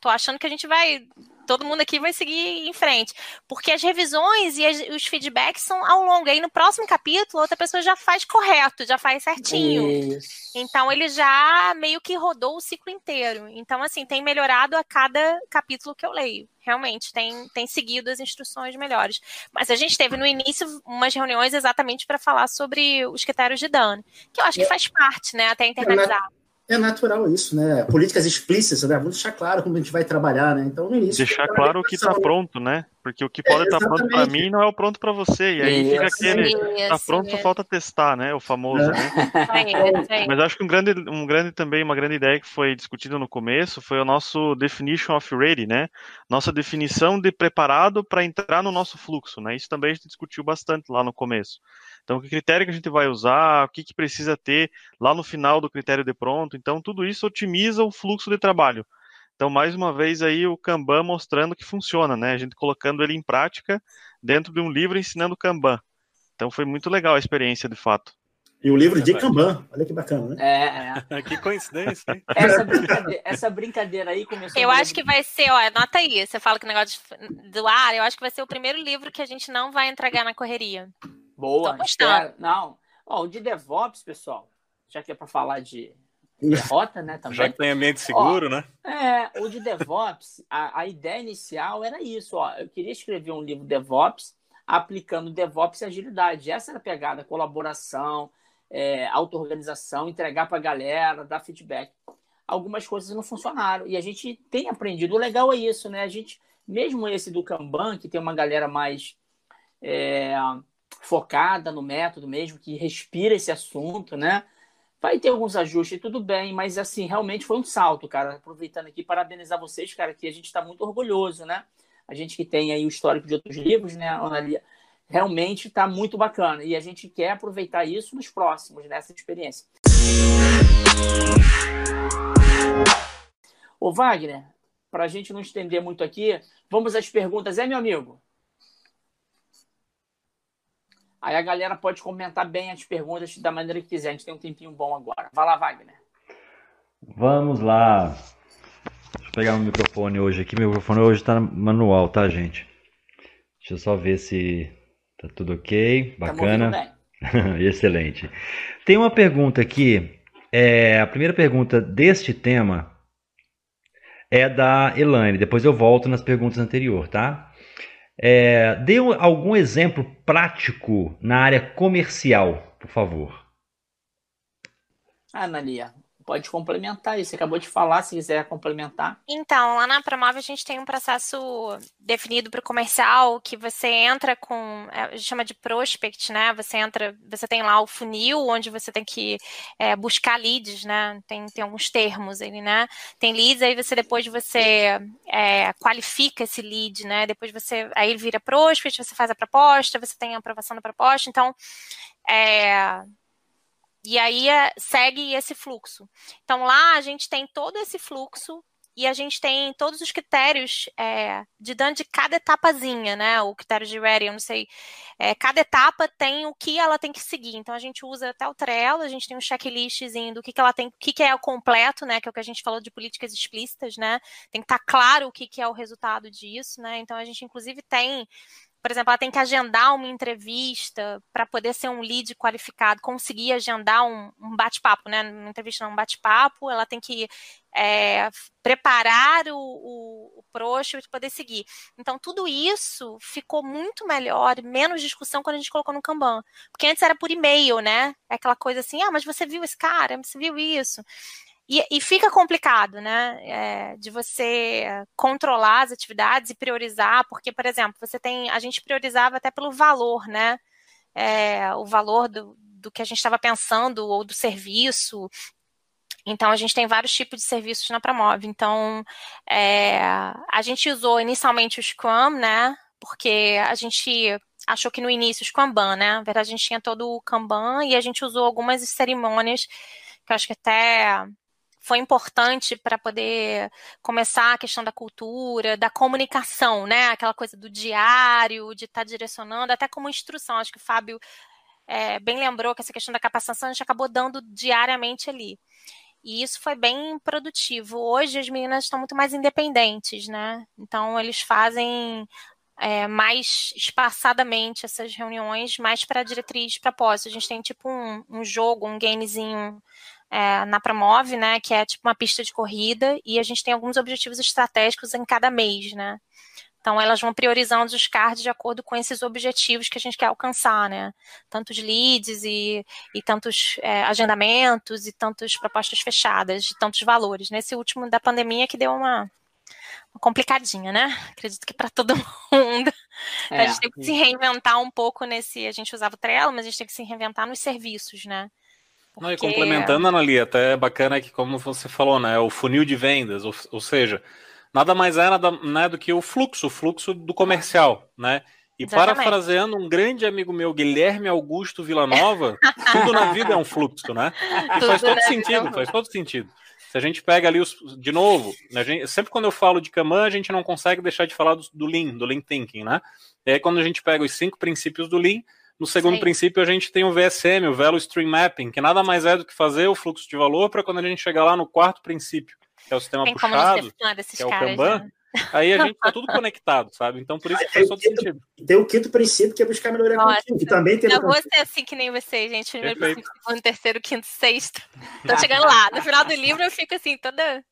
Tô achando que a gente vai todo mundo aqui vai seguir em frente. Porque as revisões e as, os feedbacks são ao longo. Aí no próximo capítulo, outra pessoa já faz correto, já faz certinho. Isso. Então ele já meio que rodou o ciclo inteiro. Então, assim, tem melhorado a cada capítulo que eu leio. Realmente, tem, tem seguido as instruções melhores. Mas a gente teve no início umas reuniões exatamente para falar sobre os critérios de dano, que eu acho que faz parte, né? Até internalizar. É natural isso, né? Políticas explícitas, né? Vamos deixar claro como a gente vai trabalhar, né? Então, no início. Deixar claro o que está pronto, né? Porque o que pode estar é, tá pronto para mim não é o pronto para você. E aí fica aquele. Está pronto, só falta testar, né? O famoso, é. né? Mas acho que um grande, um grande também, uma grande ideia que foi discutida no começo foi o nosso definition of ready, né? Nossa definição de preparado para entrar no nosso fluxo, né? Isso também a gente discutiu bastante lá no começo. Então, que critério que a gente vai usar, o que, que precisa ter lá no final do critério de pronto. Então, tudo isso otimiza o fluxo de trabalho. Então, mais uma vez aí o Kanban mostrando que funciona, né? A gente colocando ele em prática dentro de um livro ensinando Kanban. Então, foi muito legal a experiência, de fato. E o livro de Kanban, olha que bacana, né? É, é. que coincidência, hein? Essa brincadeira, essa brincadeira aí começou. Eu acho que vai ser, ó, anota aí. Você fala que o negócio do ar, eu acho que vai ser o primeiro livro que a gente não vai entregar na correria. Boa, espero. Não. Ó, o de DevOps, pessoal, já que é para falar de derrota, né? Também. Já que tem ambiente seguro, ó, né? É, o de DevOps, a, a ideia inicial era isso, ó. Eu queria escrever um livro DevOps aplicando DevOps e agilidade. Essa era a pegada, colaboração, é, auto-organização, entregar para a galera, dar feedback. Algumas coisas não funcionaram e a gente tem aprendido. O legal é isso, né? A gente, mesmo esse do Kanban, que tem uma galera mais é, focada no método mesmo, que respira esse assunto, né? Vai ter alguns ajustes, tudo bem, mas assim, realmente foi um salto, cara. Aproveitando aqui, parabenizar vocês, cara, que a gente está muito orgulhoso, né? A gente que tem aí o histórico de outros livros, né, Analia? Realmente está muito bacana. E a gente quer aproveitar isso nos próximos, nessa experiência. Ô, Wagner, para a gente não estender muito aqui, vamos às perguntas. É, meu amigo? Aí a galera pode comentar bem as perguntas da maneira que quiser. A gente tem um tempinho bom agora. Vai lá, Wagner. Vamos lá. Deixa eu pegar o microfone hoje aqui. Meu microfone hoje está manual, tá, gente? Deixa eu só ver se tá tudo ok. Tá Bacana. Tá Excelente. Tem uma pergunta aqui. É, a primeira pergunta deste tema é da Elaine. Depois eu volto nas perguntas anteriores, tá? É, dê algum exemplo prático na área comercial, por favor. Analia, pode complementar isso. Você acabou de falar, se quiser complementar. Então, lá na Promove a gente tem um processo definido para o comercial que você entra com, é, a gente chama de prospect, né? Você entra, você tem lá o funil onde você tem que é, buscar leads, né? Tem, tem alguns termos ali, né? Tem leads, aí você depois você é, qualifica esse lead, né? Depois você, aí vira prospect, você faz a proposta, você tem a aprovação da proposta, então é, e aí é, segue esse fluxo. Então lá a gente tem todo esse fluxo e a gente tem todos os critérios é, de dano de cada etapazinha, né? O critério de ready, eu não sei. É, cada etapa tem o que ela tem que seguir. Então a gente usa até o Trello, a gente tem um checklistzinho do que, que ela tem, o que, que é o completo, né? Que é o que a gente falou de políticas explícitas, né? Tem que estar tá claro o que, que é o resultado disso, né? Então a gente inclusive tem por exemplo, ela tem que agendar uma entrevista para poder ser um lead qualificado, conseguir agendar um, um bate-papo, né? Uma entrevista não, um bate-papo, ela tem que é, preparar o, o, o para poder seguir. Então, tudo isso ficou muito melhor, menos discussão quando a gente colocou no Kanban. Porque antes era por e-mail, né? É aquela coisa assim, ah, mas você viu esse cara, você viu isso. E, e fica complicado, né? É, de você controlar as atividades e priorizar, porque, por exemplo, você tem. A gente priorizava até pelo valor, né? É, o valor do, do que a gente estava pensando ou do serviço. Então, a gente tem vários tipos de serviços na Promove. Então, é, a gente usou inicialmente o Scrum, né? Porque a gente achou que no início o Scrumban, né? Na verdade, a gente tinha todo o Kanban e a gente usou algumas cerimônias que eu acho que até foi importante para poder começar a questão da cultura, da comunicação, né? Aquela coisa do diário, de estar tá direcionando, até como instrução. Acho que o Fábio é, bem lembrou que essa questão da capacitação a gente acabou dando diariamente ali. E isso foi bem produtivo. Hoje as meninas estão muito mais independentes, né? Então eles fazem é, mais espaçadamente essas reuniões, mais para diretriz, propósito. A gente tem tipo um, um jogo, um gamezinho é, na Promove, né, que é tipo uma pista de corrida, e a gente tem alguns objetivos estratégicos em cada mês, né. Então, elas vão priorizando os cards de acordo com esses objetivos que a gente quer alcançar, né? Tanto de leads e, e tantos é, agendamentos e tantas propostas fechadas, de tantos valores. Nesse último da pandemia que deu uma, uma complicadinha, né? Acredito que para todo mundo. É, a gente tem que se reinventar um pouco nesse. A gente usava o Trello, mas a gente tem que se reinventar nos serviços, né? Não, e complementando, Analia, até é bacana que, como você falou, né, o funil de vendas, ou, ou seja, nada mais é nada, né, do que o fluxo, o fluxo do comercial, né? E Exatamente. parafraseando um grande amigo meu, Guilherme Augusto Villanova, tudo na vida é um fluxo, né? E faz todo sentido, faz todo sentido. Se a gente pega ali os. De novo, né, gente, sempre quando eu falo de Kanban, a gente não consegue deixar de falar do, do Lean, do Lean Thinking, né? E aí, quando a gente pega os cinco princípios do Lean, no segundo Sim. princípio, a gente tem o VSM, o Velo Stream Mapping, que nada mais é do que fazer o fluxo de valor para quando a gente chegar lá no quarto princípio, que é o sistema tem puxado, que é o Kanban, né? aí a gente está tudo conectado, sabe? Então, por isso que faz todo quinto, sentido. Tem o quinto princípio, que é buscar melhoria Nossa, contínua, que também tem... Eu vou ser assim que nem você, gente. Primeiro princípio, segundo, terceiro, quinto, sexto. Tô chegando lá. No final do livro, eu fico assim, toda...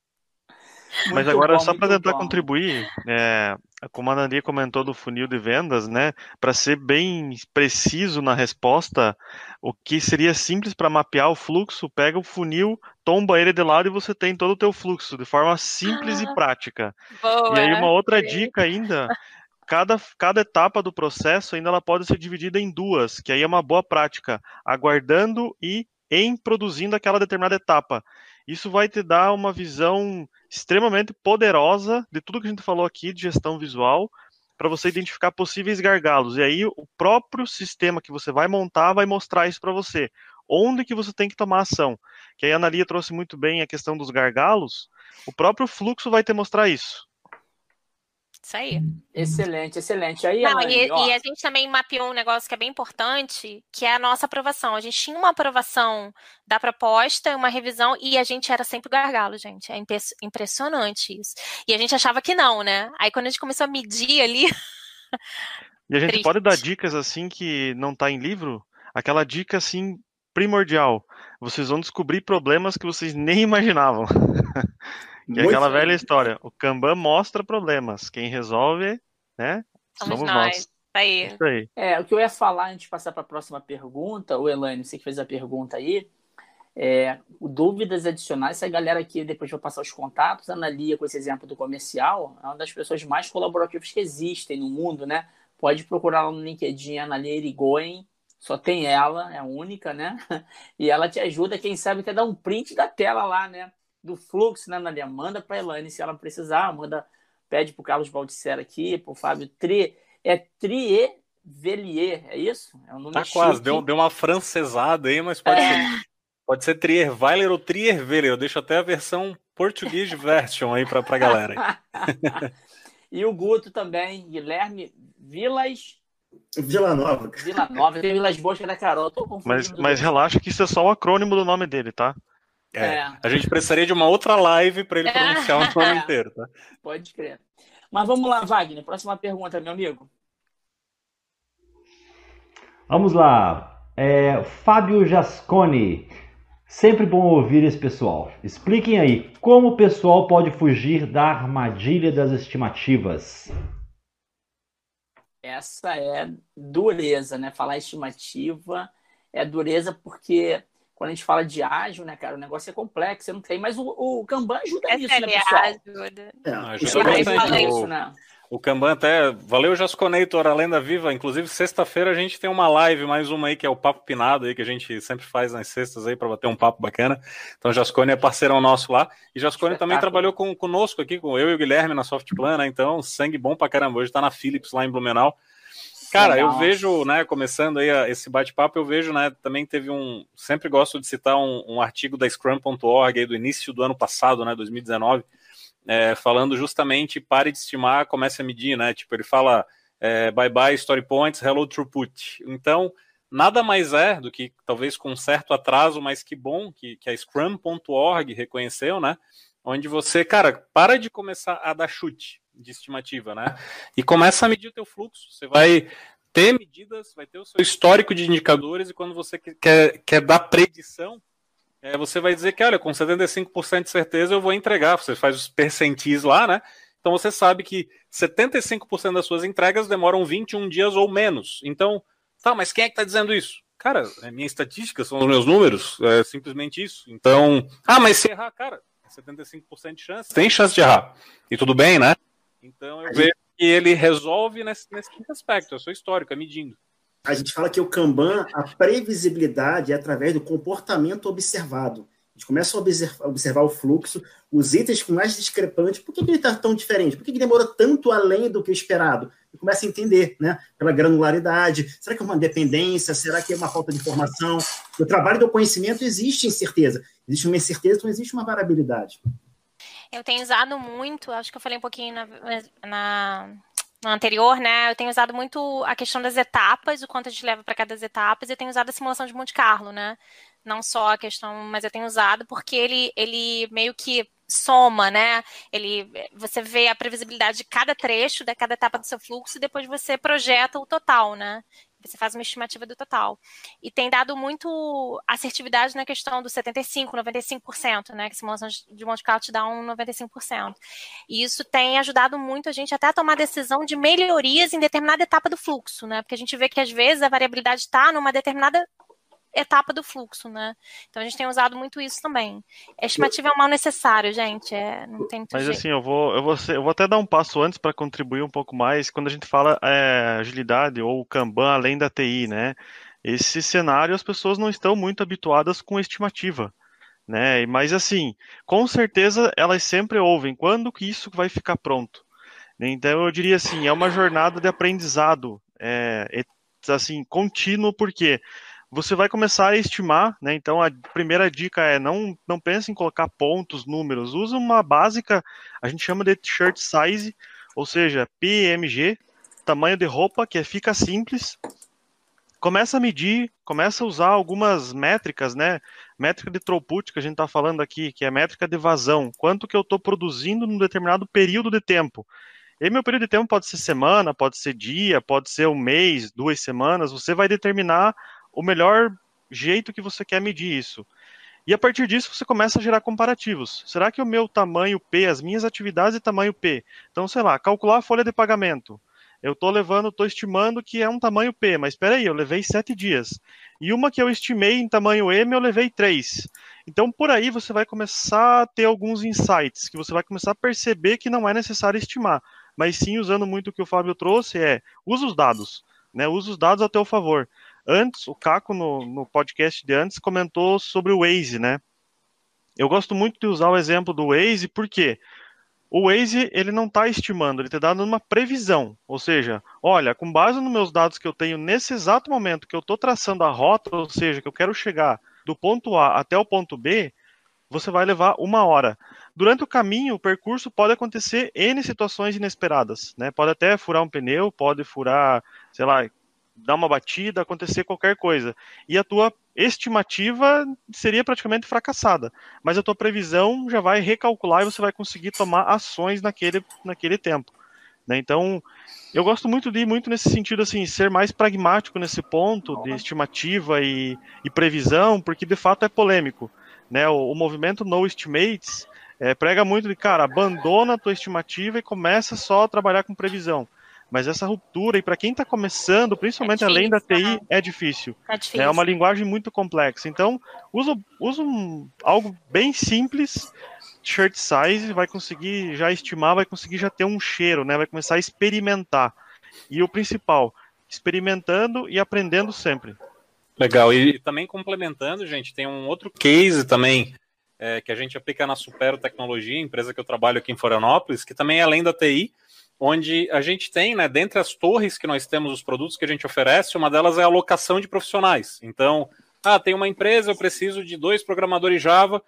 Mas agora, bom, só para tentar bom. contribuir, é, como a Nani comentou do funil de vendas, né, para ser bem preciso na resposta, o que seria simples para mapear o fluxo, pega o funil, tomba ele de lado e você tem todo o teu fluxo, de forma simples ah, e prática. Boa, e aí uma outra dica ainda, cada, cada etapa do processo ainda ela pode ser dividida em duas, que aí é uma boa prática, aguardando e em produzindo aquela determinada etapa. Isso vai te dar uma visão extremamente poderosa de tudo que a gente falou aqui de gestão visual para você identificar possíveis gargalos. E aí o próprio sistema que você vai montar vai mostrar isso para você. Onde que você tem que tomar ação. Que aí a Analia trouxe muito bem a questão dos gargalos. O próprio fluxo vai te mostrar isso. Isso aí. Excelente, excelente. Aí, Não, e, e, a gente também mapeou um negócio que é bem importante, que é a nossa aprovação. A gente tinha uma aprovação da proposta, uma revisão, e a gente era sempre gargalo, gente. É impressionante isso. E a gente achava que não, né? Aí quando a gente começou a medir ali. e a gente Triste. pode dar dicas assim que não está em livro? Aquela dica assim primordial. Vocês vão descobrir problemas que vocês nem imaginavam. E é aquela velha história, o Kanban mostra problemas, quem resolve, né, somos, somos nós. nós. Aí. Isso aí. É, o que eu ia falar antes de passar para a próxima pergunta, o Elaine, você que fez a pergunta aí, é, dúvidas adicionais, se a galera aqui, depois vai passar os contatos, a Analia, com esse exemplo do comercial, é uma das pessoas mais colaborativas que existem no mundo, né? Pode procurar lá no LinkedIn, Analia Irigoyen, só tem ela, é a única, né? E ela te ajuda, quem sabe, até dar um print da tela lá, né? Do fluxo, né, Nadia? Manda para a Elaine se ela precisar, manda, pede para o Carlos Baldissera aqui, para o Fábio Tri, é Trier Velier, é isso? É um nome tá chique. quase, deu, deu uma francesada aí, mas pode, é. ser, pode ser Trier Weiler ou Trier Velier, eu deixo até a versão português version aí para a galera. e o Guto também, Guilherme Vilas... Vila Nova. Vila Nova, tem Vilas Boas que é da Carol, mas, mas relaxa que isso é só o acrônimo do nome dele, tá? É, é. A gente precisaria de uma outra live para ele pronunciar o nome inteiro, tá? Pode crer. Mas vamos lá, Wagner. Próxima pergunta, meu amigo. Vamos lá. É, Fábio Jascone. Sempre bom ouvir esse pessoal. Expliquem aí como o pessoal pode fugir da armadilha das estimativas. Essa é dureza, né? Falar estimativa é dureza porque quando a gente fala de ágil, né, cara, o negócio é complexo, você não tem, mas o, o Kanban ajuda Essa nisso, né, pessoal? Ajuda. É, ajuda isso, né? O Kanban até. Valeu, Jasconator, a lenda viva. Inclusive, sexta-feira a gente tem uma live, mais uma aí, que é o Papo Pinado aí, que a gente sempre faz nas sextas aí para bater um papo bacana. Então, Jascone é parceirão nosso lá. E Jascone também trabalhou com, conosco aqui, com eu e o Guilherme na Softplan, né? Então, sangue bom pra caramba. Hoje tá na Philips lá em Blumenau. Cara, Legal. eu vejo, né, começando aí esse bate-papo, eu vejo, né, também teve um, sempre gosto de citar um, um artigo da Scrum.org aí do início do ano passado, né, 2019, é, falando justamente pare de estimar, comece a medir, né? Tipo, ele fala é, bye bye story points, hello throughput. Então, nada mais é do que, talvez com um certo atraso, mas que bom que, que a Scrum.org reconheceu, né? Onde você, cara, para de começar a dar chute de estimativa, né? E começa a medir o teu fluxo. Você vai ter medidas, vai ter o seu histórico de indicadores e quando você quer, quer dar predição, é, você vai dizer que, olha, com 75% de certeza eu vou entregar. Você faz os percentis lá, né? Então você sabe que 75% das suas entregas demoram 21 dias ou menos. Então, tá, mas quem é que está dizendo isso? Cara, é minha estatística, são os meus números, é simplesmente isso. Então, ah, mas se errar, cara, 75% de chance, tem chance de errar. E tudo bem, né? Então eu vejo que ele resolve nesse, nesse aspecto, é sua histórico, é medindo a gente fala que o Kanban, a previsibilidade é através do comportamento observado. A gente começa a observar, observar o fluxo, os itens com mais discrepantes. Por que, ele está tão diferente? Por que, que demorou tanto além do que esperado? E começa a entender, né? Pela granularidade. Será que é uma dependência? Será que é uma falta de informação? O trabalho do conhecimento existe incerteza. Existe uma incerteza, então existe uma variabilidade. Eu tenho usado muito, acho que eu falei um pouquinho na, na no anterior, né, eu tenho usado muito a questão das etapas, o quanto a gente leva para cada etapas, e eu tenho usado a simulação de Monte Carlo, né? Não só a questão, mas eu tenho usado porque ele, ele meio que soma, né? Ele, você vê a previsibilidade de cada trecho, de cada etapa do seu fluxo, e depois você projeta o total, né? Você faz uma estimativa do total. E tem dado muito assertividade na questão dos 75%, 95%, né? Que a simulação de Monte Carlo te dá um 95%. E isso tem ajudado muito a gente até a tomar decisão de melhorias em determinada etapa do fluxo, né? Porque a gente vê que às vezes a variabilidade está numa determinada etapa do fluxo, né? Então a gente tem usado muito isso também. A estimativa é um mal necessário, gente. É, não tem Mas jeito. assim, eu vou, eu vou, eu vou até dar um passo antes para contribuir um pouco mais. Quando a gente fala é, agilidade ou Kanban além da TI, né? Esse cenário as pessoas não estão muito habituadas com estimativa. Né? Mas assim, com certeza elas sempre ouvem quando que isso vai ficar pronto. Então eu diria assim, é uma jornada de aprendizado, é, assim, contínuo, porque você vai começar a estimar, né? Então a primeira dica é não não pense em colocar pontos, números, usa uma básica, a gente chama de shirt size, ou seja, PMG, tamanho de roupa, que é, fica simples. Começa a medir, começa a usar algumas métricas, né? Métrica de throughput que a gente está falando aqui, que é métrica de vazão, quanto que eu estou produzindo num determinado período de tempo. E meu período de tempo pode ser semana, pode ser dia, pode ser um mês, duas semanas. Você vai determinar o melhor jeito que você quer medir isso. E a partir disso você começa a gerar comparativos. Será que o meu tamanho P, as minhas atividades de tamanho P? Então, sei lá, calcular a folha de pagamento. Eu estou levando, estou estimando que é um tamanho P, mas espera aí, eu levei sete dias. E uma que eu estimei em tamanho M, eu levei três. Então, por aí você vai começar a ter alguns insights, que você vai começar a perceber que não é necessário estimar, mas sim usando muito o que o Fábio trouxe, é usa os dados, né? Usa os dados a teu favor. Antes, o Caco, no, no podcast de antes, comentou sobre o Waze, né? Eu gosto muito de usar o exemplo do Waze, porque o Waze ele não está estimando, ele está dando uma previsão. Ou seja, olha, com base nos meus dados que eu tenho nesse exato momento que eu estou traçando a rota, ou seja, que eu quero chegar do ponto A até o ponto B, você vai levar uma hora. Durante o caminho, o percurso pode acontecer N situações inesperadas, né? Pode até furar um pneu, pode furar, sei lá, dar uma batida, acontecer qualquer coisa. E a tua estimativa seria praticamente fracassada. Mas a tua previsão já vai recalcular e você vai conseguir tomar ações naquele, naquele tempo. Né? Então, eu gosto muito de ir muito nesse sentido, assim, ser mais pragmático nesse ponto de estimativa e, e previsão, porque de fato é polêmico. Né? O, o movimento No Estimates é, prega muito de, cara, abandona a tua estimativa e começa só a trabalhar com previsão. Mas essa ruptura, e para quem está começando, principalmente é difícil, além da TI, né? é difícil. É difícil. É uma linguagem muito complexa. Então, usa, usa um, algo bem simples, shirt size, vai conseguir já estimar, vai conseguir já ter um cheiro, né? Vai começar a experimentar. E o principal, experimentando e aprendendo sempre. Legal. E, também complementando, gente, tem um outro case também é, que a gente aplica na Supero Tecnologia, empresa que eu trabalho aqui em Florianópolis, que também é além da TI, onde a gente tem, né, dentre as torres que nós temos, os produtos que a gente oferece, uma delas é a alocação de profissionais. Então, ah, tem uma empresa, eu preciso de dois programadores Java,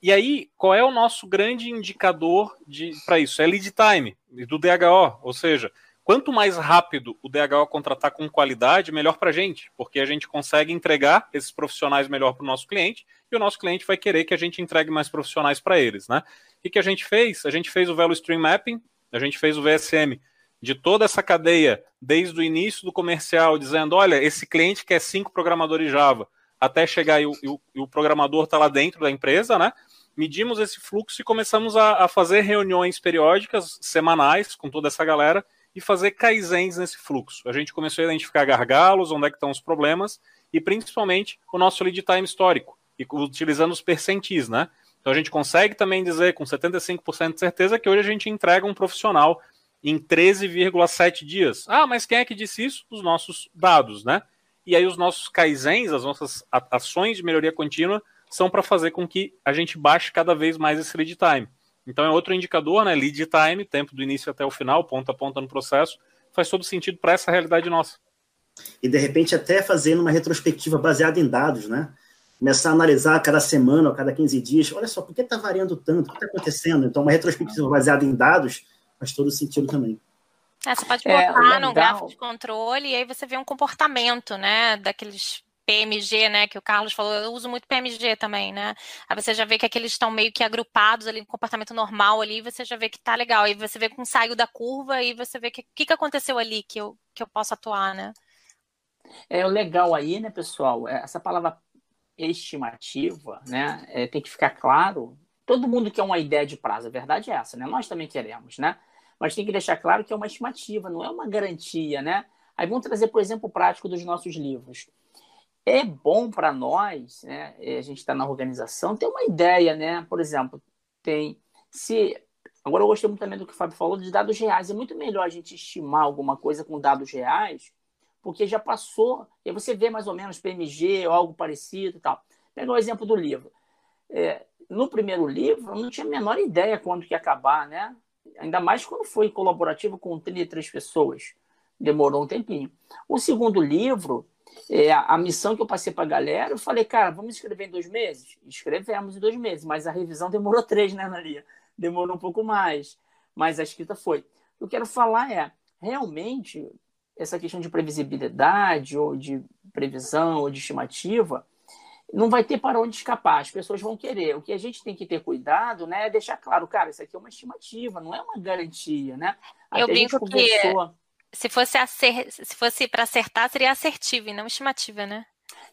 e aí, qual é o nosso grande indicador para isso? É lead time do DHO, ou seja, quanto mais rápido o DHO contratar com qualidade, melhor para a gente, porque a gente consegue entregar esses profissionais melhor para o nosso cliente e o nosso cliente vai querer que a gente entregue mais profissionais para eles, né? O que a gente fez? A gente fez o Value Stream Mapping, a gente fez o VSM de toda essa cadeia, desde o início do comercial, dizendo: olha, esse cliente quer cinco programadores Java, até chegar e o, e o, e o programador está lá dentro da empresa, né? medimos esse fluxo e começamos a, a, fazer reuniões periódicas, semanais, com toda essa galera, e fazer kaizens nesse fluxo. A gente começou a identificar gargalos, onde é que estão os problemas, e principalmente o nosso lead time histórico, e utilizando os percentis, né? Então a gente consegue também dizer com 75% de certeza que hoje a gente entrega um profissional em 13,7 dias. Ah, mas quem é que disse isso? Os nossos dados, né? E aí os nossos kaizens, as nossas ações de melhoria contínua, são para fazer com que a gente baixe cada vez mais esse lead time. Então é outro indicador, né? Lead time, tempo do início até o final, ponta a ponta no processo, faz todo sentido para essa realidade nossa. E de repente até fazendo uma retrospectiva baseada em dados, né? Começar a analisar cada semana ou cada 15 dias, olha só, por que está variando tanto? O que está acontecendo? Então, uma retrospectiva baseada em dados faz todo sentido também. É, você pode é, botar é, no gráfico de controle e aí você vê um comportamento, né, daqueles PMG, né, que o Carlos falou, eu uso muito PMG também, né? Aí você já vê que aqueles estão meio que agrupados ali, no comportamento normal ali, você já vê que tá legal. Aí você vê com saiu da curva e você vê o que, que, que aconteceu ali que eu, que eu posso atuar, né? É o legal aí, né, pessoal? É, essa palavra estimativa, né? É, tem que ficar claro. Todo mundo quer uma ideia de prazo, a verdade é essa, né? Nós também queremos, né? Mas tem que deixar claro que é uma estimativa, não é uma garantia, né? Aí vamos trazer, por exemplo, o prático dos nossos livros é bom para nós, né? A gente está na organização, ter uma ideia, né? Por exemplo, tem se agora eu gostei muito também do que o Fábio falou de dados reais. É muito melhor a gente estimar alguma coisa com dados reais, porque já passou. E você vê mais ou menos PMG ou algo parecido, e tal. Pega o exemplo do livro. É, no primeiro livro, eu não tinha a menor ideia quando que ia acabar, né? Ainda mais quando foi colaborativo com 33 pessoas. Demorou um tempinho. O segundo livro, é, a missão que eu passei para a galera, eu falei, cara, vamos escrever em dois meses? Escrevemos em dois meses, mas a revisão demorou três, né, Analia? Demorou um pouco mais, mas a escrita foi. O que eu quero falar é, realmente, essa questão de previsibilidade, ou de previsão, ou de estimativa, não vai ter para onde escapar, as pessoas vão querer. O que a gente tem que ter cuidado né, é deixar claro, cara, isso aqui é uma estimativa, não é uma garantia, né? Até eu brinco conversou... que se fosse, acer... se fosse para acertar, seria assertiva e não estimativa, né?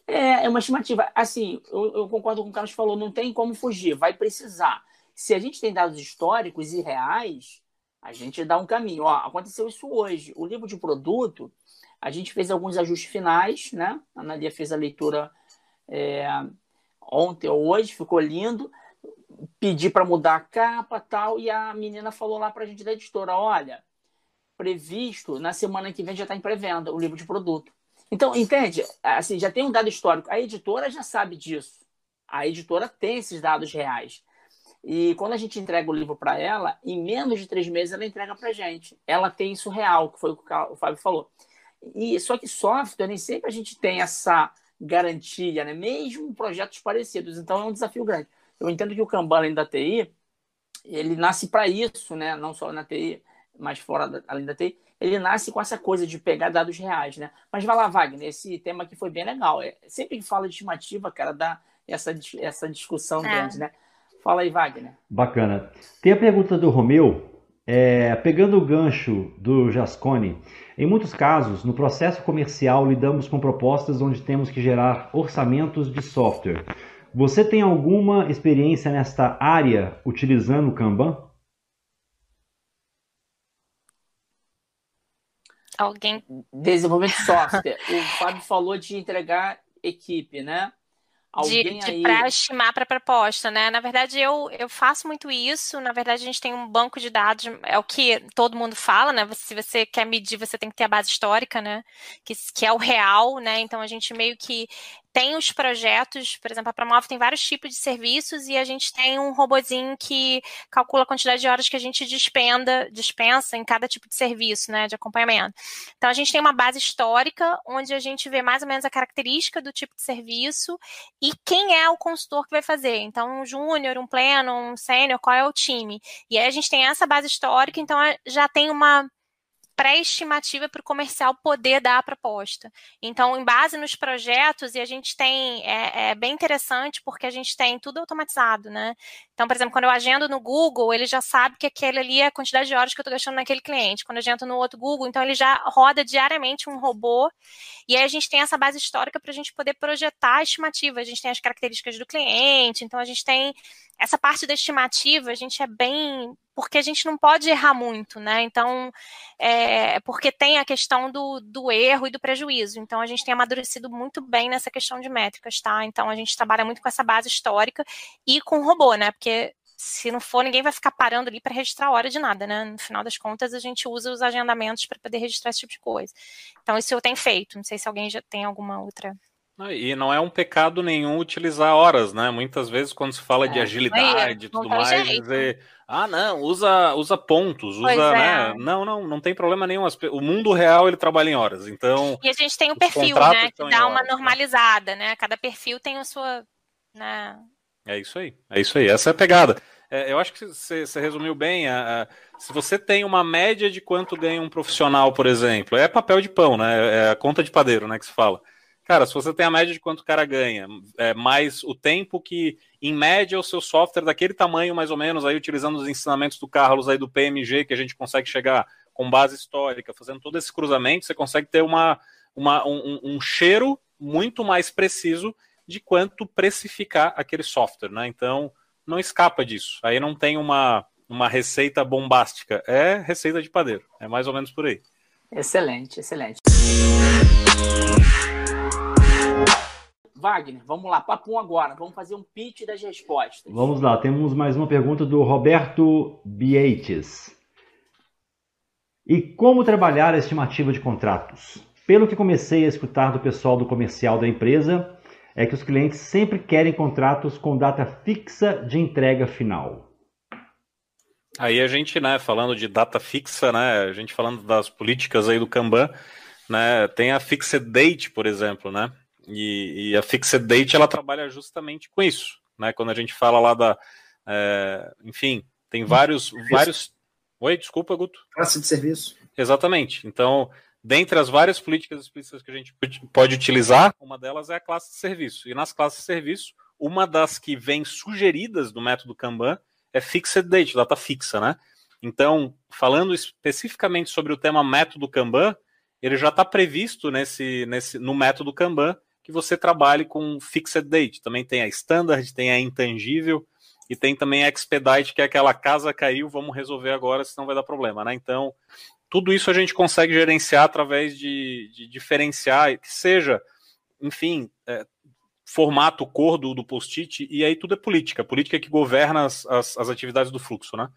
É, é uma estimativa. Assim, eu, eu, concordo com o Carlos falou, não tem como fugir, vai precisar. Se a gente tem dados históricos e reais, a gente dá um caminho. Ó, aconteceu isso hoje. O livro de produto, a gente fez alguns ajustes finais, né? A Analia fez a leitura é, ontem ou hoje, ficou lindo. Pedi para mudar a capa tal, e a menina falou lá para a gente da editora: olha, previsto na semana que vem já está em pré-venda o livro de produto. Então, entende? Assim, já tem um dado histórico. A editora já sabe disso. A editora tem esses dados reais. E quando a gente entrega o livro para ela, em menos de três meses ela entrega para gente. Ela tem isso real, que foi o que o Fábio falou. E só que software nem sempre a gente tem essa garantia, né? Mesmo projetos parecidos. Então é um desafio grande. Eu entendo que o Kanban além da TI, ele nasce para isso, né? Não só na TI, mais fora da, além da TI, ele nasce com essa coisa de pegar dados reais, né? Mas vai lá, Wagner, esse tema aqui foi bem legal. É, sempre que fala de estimativa, cara, dá essa, essa discussão é. grande, né? Fala aí, Wagner. Bacana. Tem a pergunta do Romeu, É, pegando o gancho do Jascone, em muitos casos, no processo comercial, lidamos com propostas onde temos que gerar orçamentos de software. Você tem alguma experiência nesta área utilizando o Kanban? Alguém. Desenvolvimento de software. o Fábio falou de entregar equipe, né? Alguém de, de aí... para estimar para proposta, né? Na verdade, eu, eu faço muito isso. Na verdade, a gente tem um banco de dados, é o que todo mundo fala, né? Se você quer medir, você tem que ter a base histórica, né? Que, que é o real, né? Então a gente meio que tem os projetos, por exemplo, a Promove tem vários tipos de serviços e a gente tem um robozinho que calcula a quantidade de horas que a gente dispenda, dispensa em cada tipo de serviço, né, de acompanhamento. Então a gente tem uma base histórica onde a gente vê mais ou menos a característica do tipo de serviço e quem é o consultor que vai fazer. Então, um júnior, um pleno, um sênior, qual é o time. E aí a gente tem essa base histórica, então já tem uma pré-estimativa para o comercial poder dar a proposta. Então, em base nos projetos, e a gente tem, é, é, bem interessante porque a gente tem tudo automatizado, né? Então, por exemplo, quando eu agendo no Google, ele já sabe que aquele ali é a quantidade de horas que eu estou gastando naquele cliente. Quando eu agendo no outro Google, então ele já roda diariamente um robô, e aí a gente tem essa base histórica para a gente poder projetar a estimativa. A gente tem as características do cliente, então a gente tem essa parte da estimativa, a gente é bem porque a gente não pode errar muito, né? Então, é, porque tem a questão do, do erro e do prejuízo. Então, a gente tem amadurecido muito bem nessa questão de métricas, tá? Então, a gente trabalha muito com essa base histórica e com robô, né? Porque se não for, ninguém vai ficar parando ali para registrar a hora de nada, né? No final das contas, a gente usa os agendamentos para poder registrar esse tipo de coisa. Então, isso eu tenho feito. Não sei se alguém já tem alguma outra e não é um pecado nenhum utilizar horas, né? Muitas vezes, quando se fala é, de agilidade e tudo mais, dizer, ah, não, usa, usa pontos, usa, é. né? Não, não, não tem problema nenhum. O mundo real ele trabalha em horas. Então. E a gente tem o perfil, né? Que dá uma normalizada, né? Cada perfil tem a sua. Né? É isso aí, é isso aí. Essa é a pegada. É, eu acho que você, resumiu bem. A, a, se você tem uma média de quanto ganha um profissional, por exemplo, é papel de pão, né? É a conta de padeiro, né? Que se fala. Cara, se você tem a média de quanto o cara ganha, é, mais o tempo que, em média, o seu software daquele tamanho, mais ou menos, aí utilizando os ensinamentos do Carlos aí do PMG, que a gente consegue chegar com base histórica, fazendo todo esse cruzamento, você consegue ter uma, uma um, um, cheiro muito mais preciso de quanto precificar aquele software, né? Então, não escapa disso. Aí não tem uma, uma receita bombástica, é receita de padeiro. É mais ou menos por aí. Excelente, excelente. Wagner, vamos lá, papo agora. Vamos fazer um pitch das respostas. Vamos lá, temos mais uma pergunta do Roberto Bietes. E como trabalhar a estimativa de contratos? Pelo que comecei a escutar do pessoal do comercial da empresa, é que os clientes sempre querem contratos com data fixa de entrega final. Aí a gente, né, falando de data fixa, né, a gente falando das políticas aí do Kanban, né, tem a fixed date, por exemplo, né, e, e, a Fixed Date ela trabalha justamente com isso, né? Quando a gente fala lá da, é, enfim, tem vários, vários. Oi, desculpa, Guto. Classe de serviço. Exatamente. Então, dentre as várias políticas explícitas que a gente pode utilizar, uma delas é a classe de serviço. E nas classes de serviço, uma das que vem sugeridas do método Kanban é Fixed Date, data fixa, né? Então, falando especificamente sobre o tema método Kanban, ele já está previsto nesse, nesse, no método Kanban que você trabalhe com fixed date. Também tem a standard, tem a intangível e tem também a expedite, que é aquela casa caiu, vamos resolver agora, senão vai dar problema, né? Então, tudo isso a gente consegue gerenciar através de, de diferenciar, que seja, enfim, é, formato, cor do, do post-it, e aí tudo é política, política que governa as, as, as atividades do fluxo, né?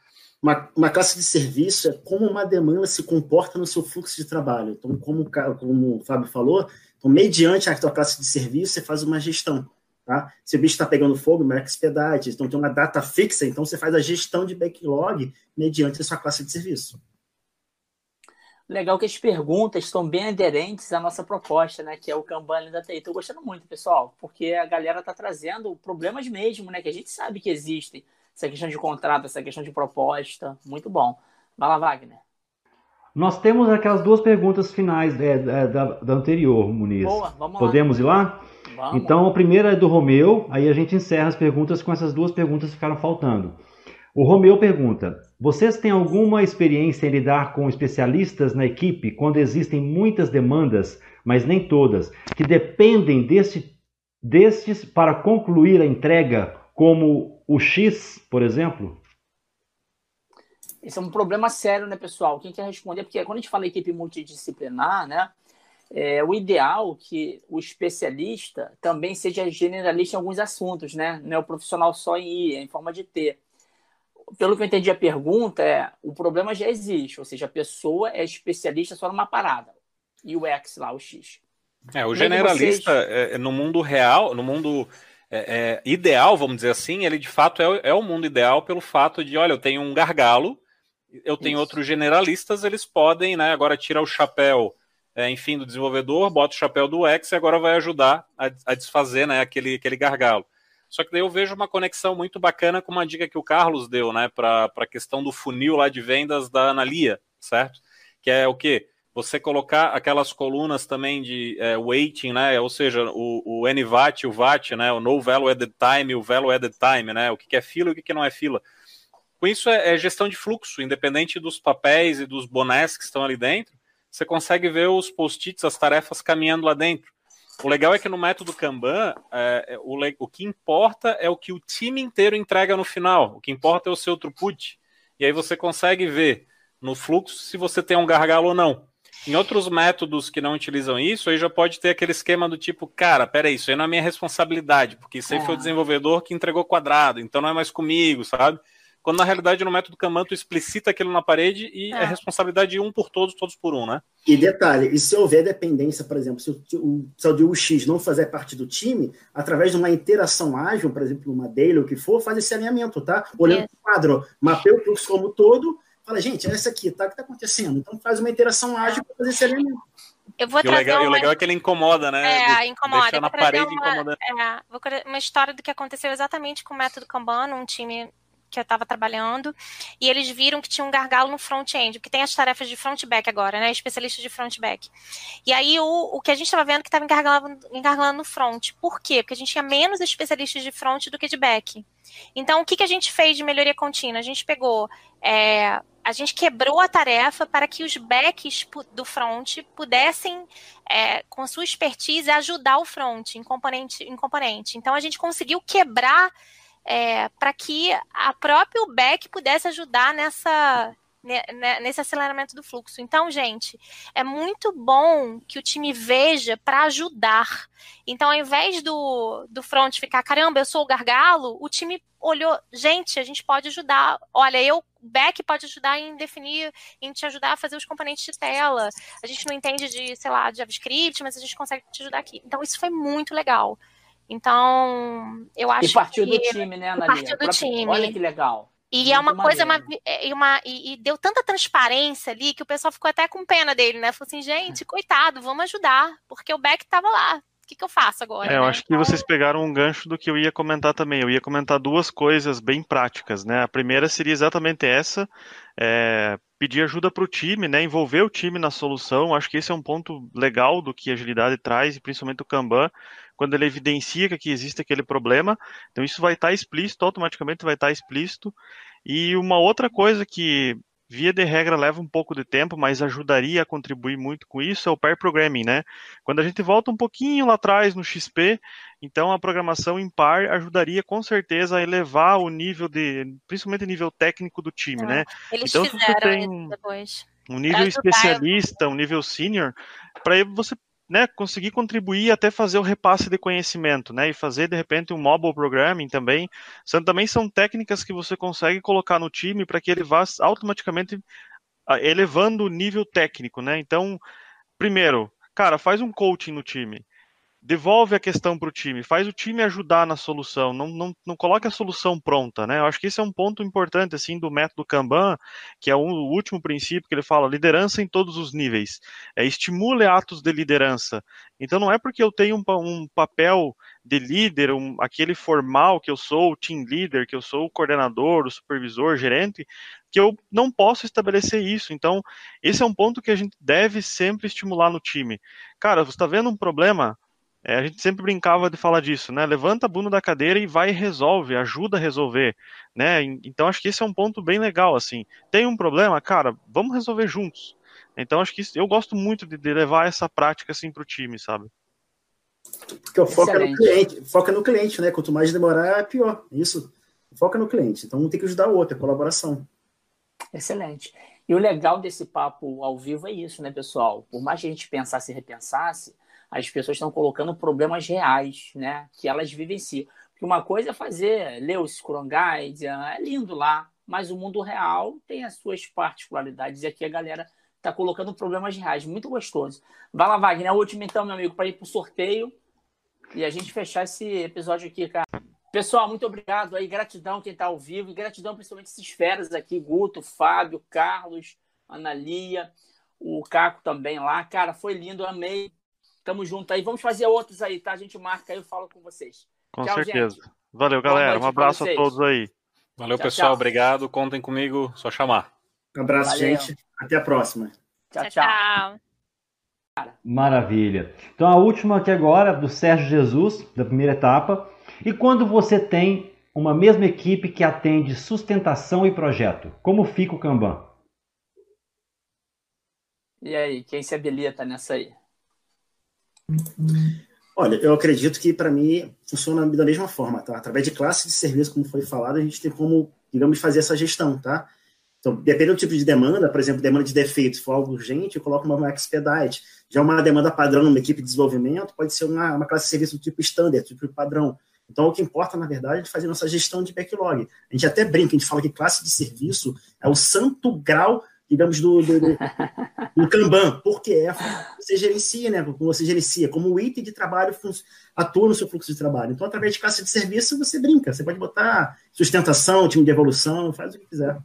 Uma, uma, classe de serviço é como uma demanda se comporta no seu fluxo de trabalho. Então, como, como o Fábio falou, então, mediante a tua classe de serviço, você faz uma gestão. Tá? Se o bicho está pegando fogo, marca expedite. Então, tem uma data fixa, então você faz a gestão de backlog mediante a sua classe de serviço. Legal que as perguntas estão bem aderentes à nossa proposta, né? Que é o Kanban da TI. Estou gostando muito, pessoal, porque a galera está trazendo problemas mesmo, né? Que a gente sabe que existem. Essa questão de contrato, essa questão de proposta. Muito bom. Vai lá, Wagner. Nós temos aquelas duas perguntas finais é, é, da, da, anterior, Muniz. Boa, vamos Podemos lá. ir lá? Vamos. Então, a primeira é do Romeu, aí a gente encerra as perguntas com essas duas perguntas que ficaram faltando. O Romeu pergunta: vocês têm alguma experiência em lidar com especialistas na equipe quando existem muitas demandas, mas nem todas, que dependem desse, destes para concluir a entrega, como o X, por exemplo? Esse é um problema sério, né, pessoal? Quem quer responder? Porque quando a gente fala equipe multidisciplinar, né, é o ideal que o especialista também seja generalista em alguns assuntos, né? Não é o profissional só em I, é em forma de T. Pelo que eu entendi a pergunta, é o problema já existe, ou seja, a pessoa é especialista só numa parada. E o X lá, o X. É, o generalista, vocês... É, é, no mundo real, no mundo é, é, ideal, vamos dizer assim, ele de fato é, é o mundo ideal pelo fato de, olha, eu tenho um gargalo, eu tenho Isso. outros generalistas, eles podem, né, agora tirar o chapéu, é, enfim, do desenvolvedor, bota o chapéu do X e agora vai ajudar a, a, desfazer, né, aquele, aquele gargalo. Só que daí eu vejo uma conexão muito bacana com uma dica que o Carlos deu, né, para a questão do funil lá de vendas da Analia, certo? Que é o quê? Você colocar aquelas colunas também de é, weighting, né, ou seja, o, o NVAT, o VAT, né, o No Value Added Time, o Value Added Time, né, o que é fila e o que não é fila com isso é, é, gestão de fluxo, independente dos papéis e dos bonés que estão ali dentro, você consegue ver os post-its, as tarefas caminhando lá dentro. O legal é que no método Kanban, é, é o, o, que importa é o que o time inteiro entrega no final. O que importa é o seu throughput. E aí você consegue ver no fluxo se você tem um gargalo ou não. Em outros métodos que não utilizam isso, aí já pode ter aquele esquema do tipo, cara, peraí, isso aí não é minha responsabilidade, porque isso aí é. foi o desenvolvedor que entregou quadrado, então não é mais comigo, sabe? Quando na realidade no método Kanban tu explicita aquilo na parede e é, é responsabilidade de um por todos, todos por um, né? E detalhe, e se houver dependência, por exemplo, se o, se o UX não fazer parte do time, através de uma interação ágil, por exemplo, uma daily, ou o que for, faz esse alinhamento, tá? Olhando para o quadro, mapeia o fluxo como todo, fala, gente, é essa aqui, tá? O que está acontecendo? Então faz uma interação ágil para fazer esse alinhamento. Eu vou e o, legal, uma... o legal é que ele incomoda, né? É, incomoda. Deixa na parede uma, incomodando. É, vou uma história do que aconteceu exatamente com o método Kanban, um time que eu estava trabalhando, e eles viram que tinha um gargalo no front-end, porque tem as tarefas de front-back agora, né? Especialista de front-back. E aí o, o que a gente estava vendo que estava engargalando, engargalando no front. Por quê? Porque a gente tinha menos especialistas de front do que de back. Então, o que, que a gente fez de melhoria contínua? A gente pegou. É, a gente quebrou a tarefa para que os backs do front pudessem, é, com sua expertise, ajudar o front em componente, em componente. Então, a gente conseguiu quebrar é, para que a própria back pudesse ajudar nessa nesse aceleramento do fluxo. Então, gente, é muito bom que o time veja para ajudar. Então, ao invés do, do front ficar, caramba, eu sou o gargalo, o time olhou, gente, a gente pode ajudar. Olha, eu back pode ajudar em definir, em te ajudar a fazer os componentes de tela. A gente não entende de, sei lá, JavaScript, mas a gente consegue te ajudar aqui. Então, isso foi muito legal. Então, eu acho que. E partiu que... do time, né, Ana? Partiu do time. Olha que legal. E é uma coisa, uma, e, uma, e, e, deu tanta transparência ali que o pessoal ficou até com pena dele, né? Falou assim, gente, coitado, vamos ajudar, porque o Beck estava lá. O que, que eu faço agora? É, eu né? acho que então... vocês pegaram um gancho do que eu ia comentar também. Eu ia comentar duas coisas bem práticas, né? A primeira seria exatamente essa: é, pedir ajuda para o time, né? Envolver o time na solução. Acho que esse é um ponto legal do que a agilidade traz, e principalmente o Kanban, quando ele evidencia que existe aquele problema. Então isso vai estar explícito, automaticamente vai estar explícito. E uma outra coisa que via de regra leva um pouco de tempo, mas ajudaria a contribuir muito com isso, é o pair programming, né? Quando a gente volta um pouquinho lá atrás no XP, então a programação em par ajudaria com certeza a elevar o nível de, principalmente o nível técnico do time, é. né? Eles então se você tem um, um nível especialista, um nível senior, para você né, conseguir contribuir até fazer o repasse de conhecimento, né, e fazer de repente um mobile programming também, são, também são técnicas que você consegue colocar no time para que ele vá automaticamente ah, elevando o nível técnico, né? Então, primeiro, cara, faz um coaching no time devolve a questão para o time, faz o time ajudar na solução, não, não, não coloque a solução pronta, né? Eu acho que esse é um ponto importante, assim, do método Kanban, que é o último princípio que ele fala, liderança em todos os níveis, é estimule atos de liderança. Então não é porque eu tenho um, um papel de líder, um, aquele formal que eu sou o team leader, que eu sou o coordenador, o supervisor, gerente, que eu não posso estabelecer isso. Então, esse é um ponto que a gente deve sempre estimular no time. Cara, você está vendo um problema? É, a gente sempre brincava de falar disso, né? Levanta a bunda da cadeira e vai e resolve, ajuda a resolver, né? Então acho que esse é um ponto bem legal, assim. Tem um problema, cara, vamos resolver juntos. Então acho que isso, eu gosto muito de, de levar essa prática assim para o time, sabe? Porque o foco é no cliente, foca no cliente, né? Quanto mais demorar, pior. Isso. Foca no cliente. Então um tem que ajudar o outro, é colaboração. Excelente. E o legal desse papo ao vivo é isso, né, pessoal? Por mais que a gente pensasse e repensasse, as pessoas estão colocando problemas reais, né? Que elas vivenciam. Porque uma coisa é fazer, ler o Scrum Guide, é lindo lá, mas o mundo real tem as suas particularidades e aqui a galera está colocando problemas reais. Muito gostoso. Vai lá, Wagner. A última, então, meu amigo, para ir para o sorteio e a gente fechar esse episódio aqui, cara. Pessoal, muito obrigado aí. Gratidão quem está ao vivo e gratidão principalmente esses feras aqui: Guto, Fábio, Carlos, Analia, o Caco também lá. Cara, foi lindo, amei. Tamo junto aí. Vamos fazer outros aí, tá? A gente marca aí, eu falo com vocês. Com Tchau, certeza. Gente. Valeu, galera. Um abraço a todos aí. Valeu, tchau, pessoal. Tchau. Obrigado. Contem comigo, só chamar. Um abraço, Valeu. gente. Até a próxima. Tchau, tchau. Maravilha. Então a última aqui agora, do Sérgio Jesus, da primeira etapa. E quando você tem uma mesma equipe que atende sustentação e projeto, como fica o Kanban? E aí, quem se habilita nessa aí? Olha, eu acredito que para mim funciona da mesma forma, tá? Através de classe de serviço, como foi falado, a gente tem como, digamos, fazer essa gestão, tá? Então, dependendo do tipo de demanda, por exemplo, demanda de defeitos, for algo urgente, eu coloco uma expedite. Já uma demanda padrão numa equipe de desenvolvimento pode ser uma, uma classe de serviço do tipo standard, tipo padrão. Então, o que importa, na verdade, é fazer nossa gestão de backlog. A gente até brinca, a gente fala que classe de serviço é o santo grau, digamos, do, do, do, do Kanban, porque é você gerencia, né? Como você gerencia, como o item de trabalho atua no seu fluxo de trabalho. Então, através de classe de serviço, você brinca. Você pode botar sustentação, time de evolução, faz o que quiser.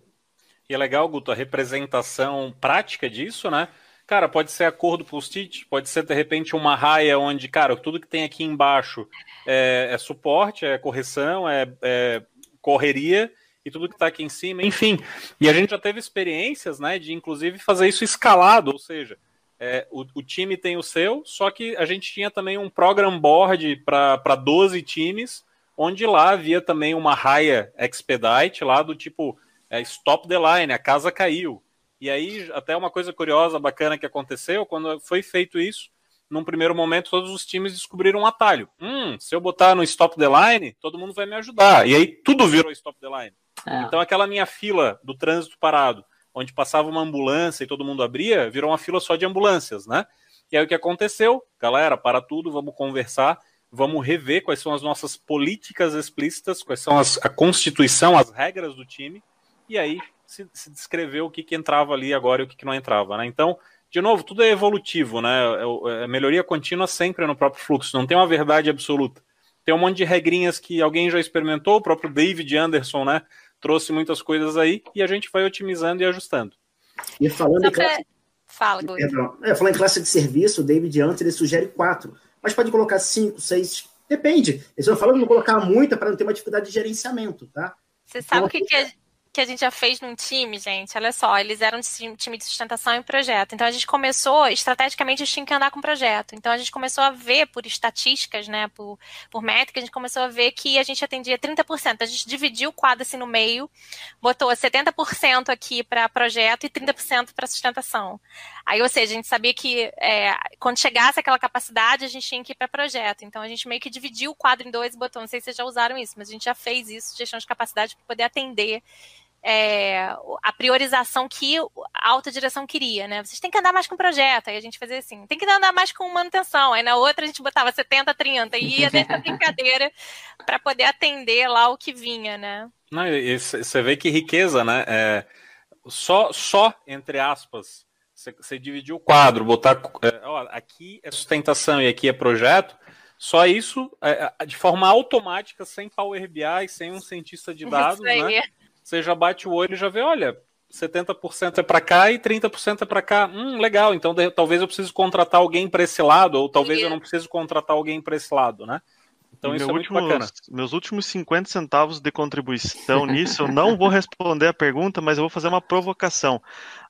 E é legal, Guto, a representação prática disso, né? Cara, pode ser a cor do post-it, pode ser de repente uma raia onde, cara, tudo que tem aqui embaixo é, é suporte, é correção, é, é correria e tudo que está aqui em cima, enfim. E a gente já teve experiências, né, de inclusive fazer isso escalado, ou seja, é, o, o, time tem o seu, só que a gente tinha também um program board para 12 times, onde lá havia também uma raia expedite lá do tipo é, stop the line, a casa caiu. E aí, até uma coisa curiosa, bacana que aconteceu, quando foi feito isso, num primeiro momento, todos os times descobriram um atalho. Hum, se eu botar no stop the line, todo mundo vai me ajudar. E aí tudo virou stop the line. É. Então, aquela minha fila do trânsito parado, onde passava uma ambulância e todo mundo abria, virou uma fila só de ambulâncias, né? E aí o que aconteceu? Galera, para tudo, vamos conversar, vamos rever quais são as nossas políticas explícitas, quais são as, a constituição, as regras do time, e aí se, se descreveu o que, que entrava ali agora e o que, que não entrava, né? Então, de novo, tudo é evolutivo, né? É, é melhoria contínua sempre no próprio fluxo, não tem uma verdade absoluta. Tem um monte de regrinhas que alguém já experimentou, o próprio David Anderson, né? Trouxe muitas coisas aí e a gente vai otimizando e ajustando. E falando em classe... Fala. É, falando em classe de serviço, o David ele sugere quatro, mas pode colocar cinco, seis, depende. Eles estão falando de não colocar muita para não ter uma dificuldade de gerenciamento, tá? Você sabe o que, que é que a gente já fez num time, gente, olha só, eles eram um time de sustentação e projeto. Então a gente começou, estrategicamente, a gente tinha que andar com projeto. Então a gente começou a ver por estatísticas, né, por, por métricas, a gente começou a ver que a gente atendia 30%. A gente dividiu o quadro assim no meio, botou 70% aqui para projeto e 30% para sustentação. Aí, ou seja, a gente sabia que é, quando chegasse aquela capacidade, a gente tinha que ir para projeto. Então a gente meio que dividiu o quadro em dois e botou, não sei se vocês já usaram isso, mas a gente já fez isso, gestão de capacidade, para poder atender é, a priorização que a alta direção queria, né? Vocês têm que andar mais com projeto, aí a gente fazia assim, tem que andar mais com manutenção, aí na outra a gente botava 70, 30, e ia dessa brincadeira para poder atender lá o que vinha, né? Não, você vê que riqueza, né? É, só, só, entre aspas, você dividir o quadro, botar é, ó, aqui é sustentação e aqui é projeto, só isso é, é de forma automática, sem Power BI, sem um cientista de dados, né? Você já bate o olho e já vê, olha, 70% é para cá e 30% é para cá. Hum, legal, então de, talvez eu precise contratar alguém para esse lado, ou talvez eu não precise contratar alguém para esse lado, né? Então isso Meu é muito últimos, bacana. Meus últimos 50 centavos de contribuição nisso, eu não vou responder a pergunta, mas eu vou fazer uma provocação.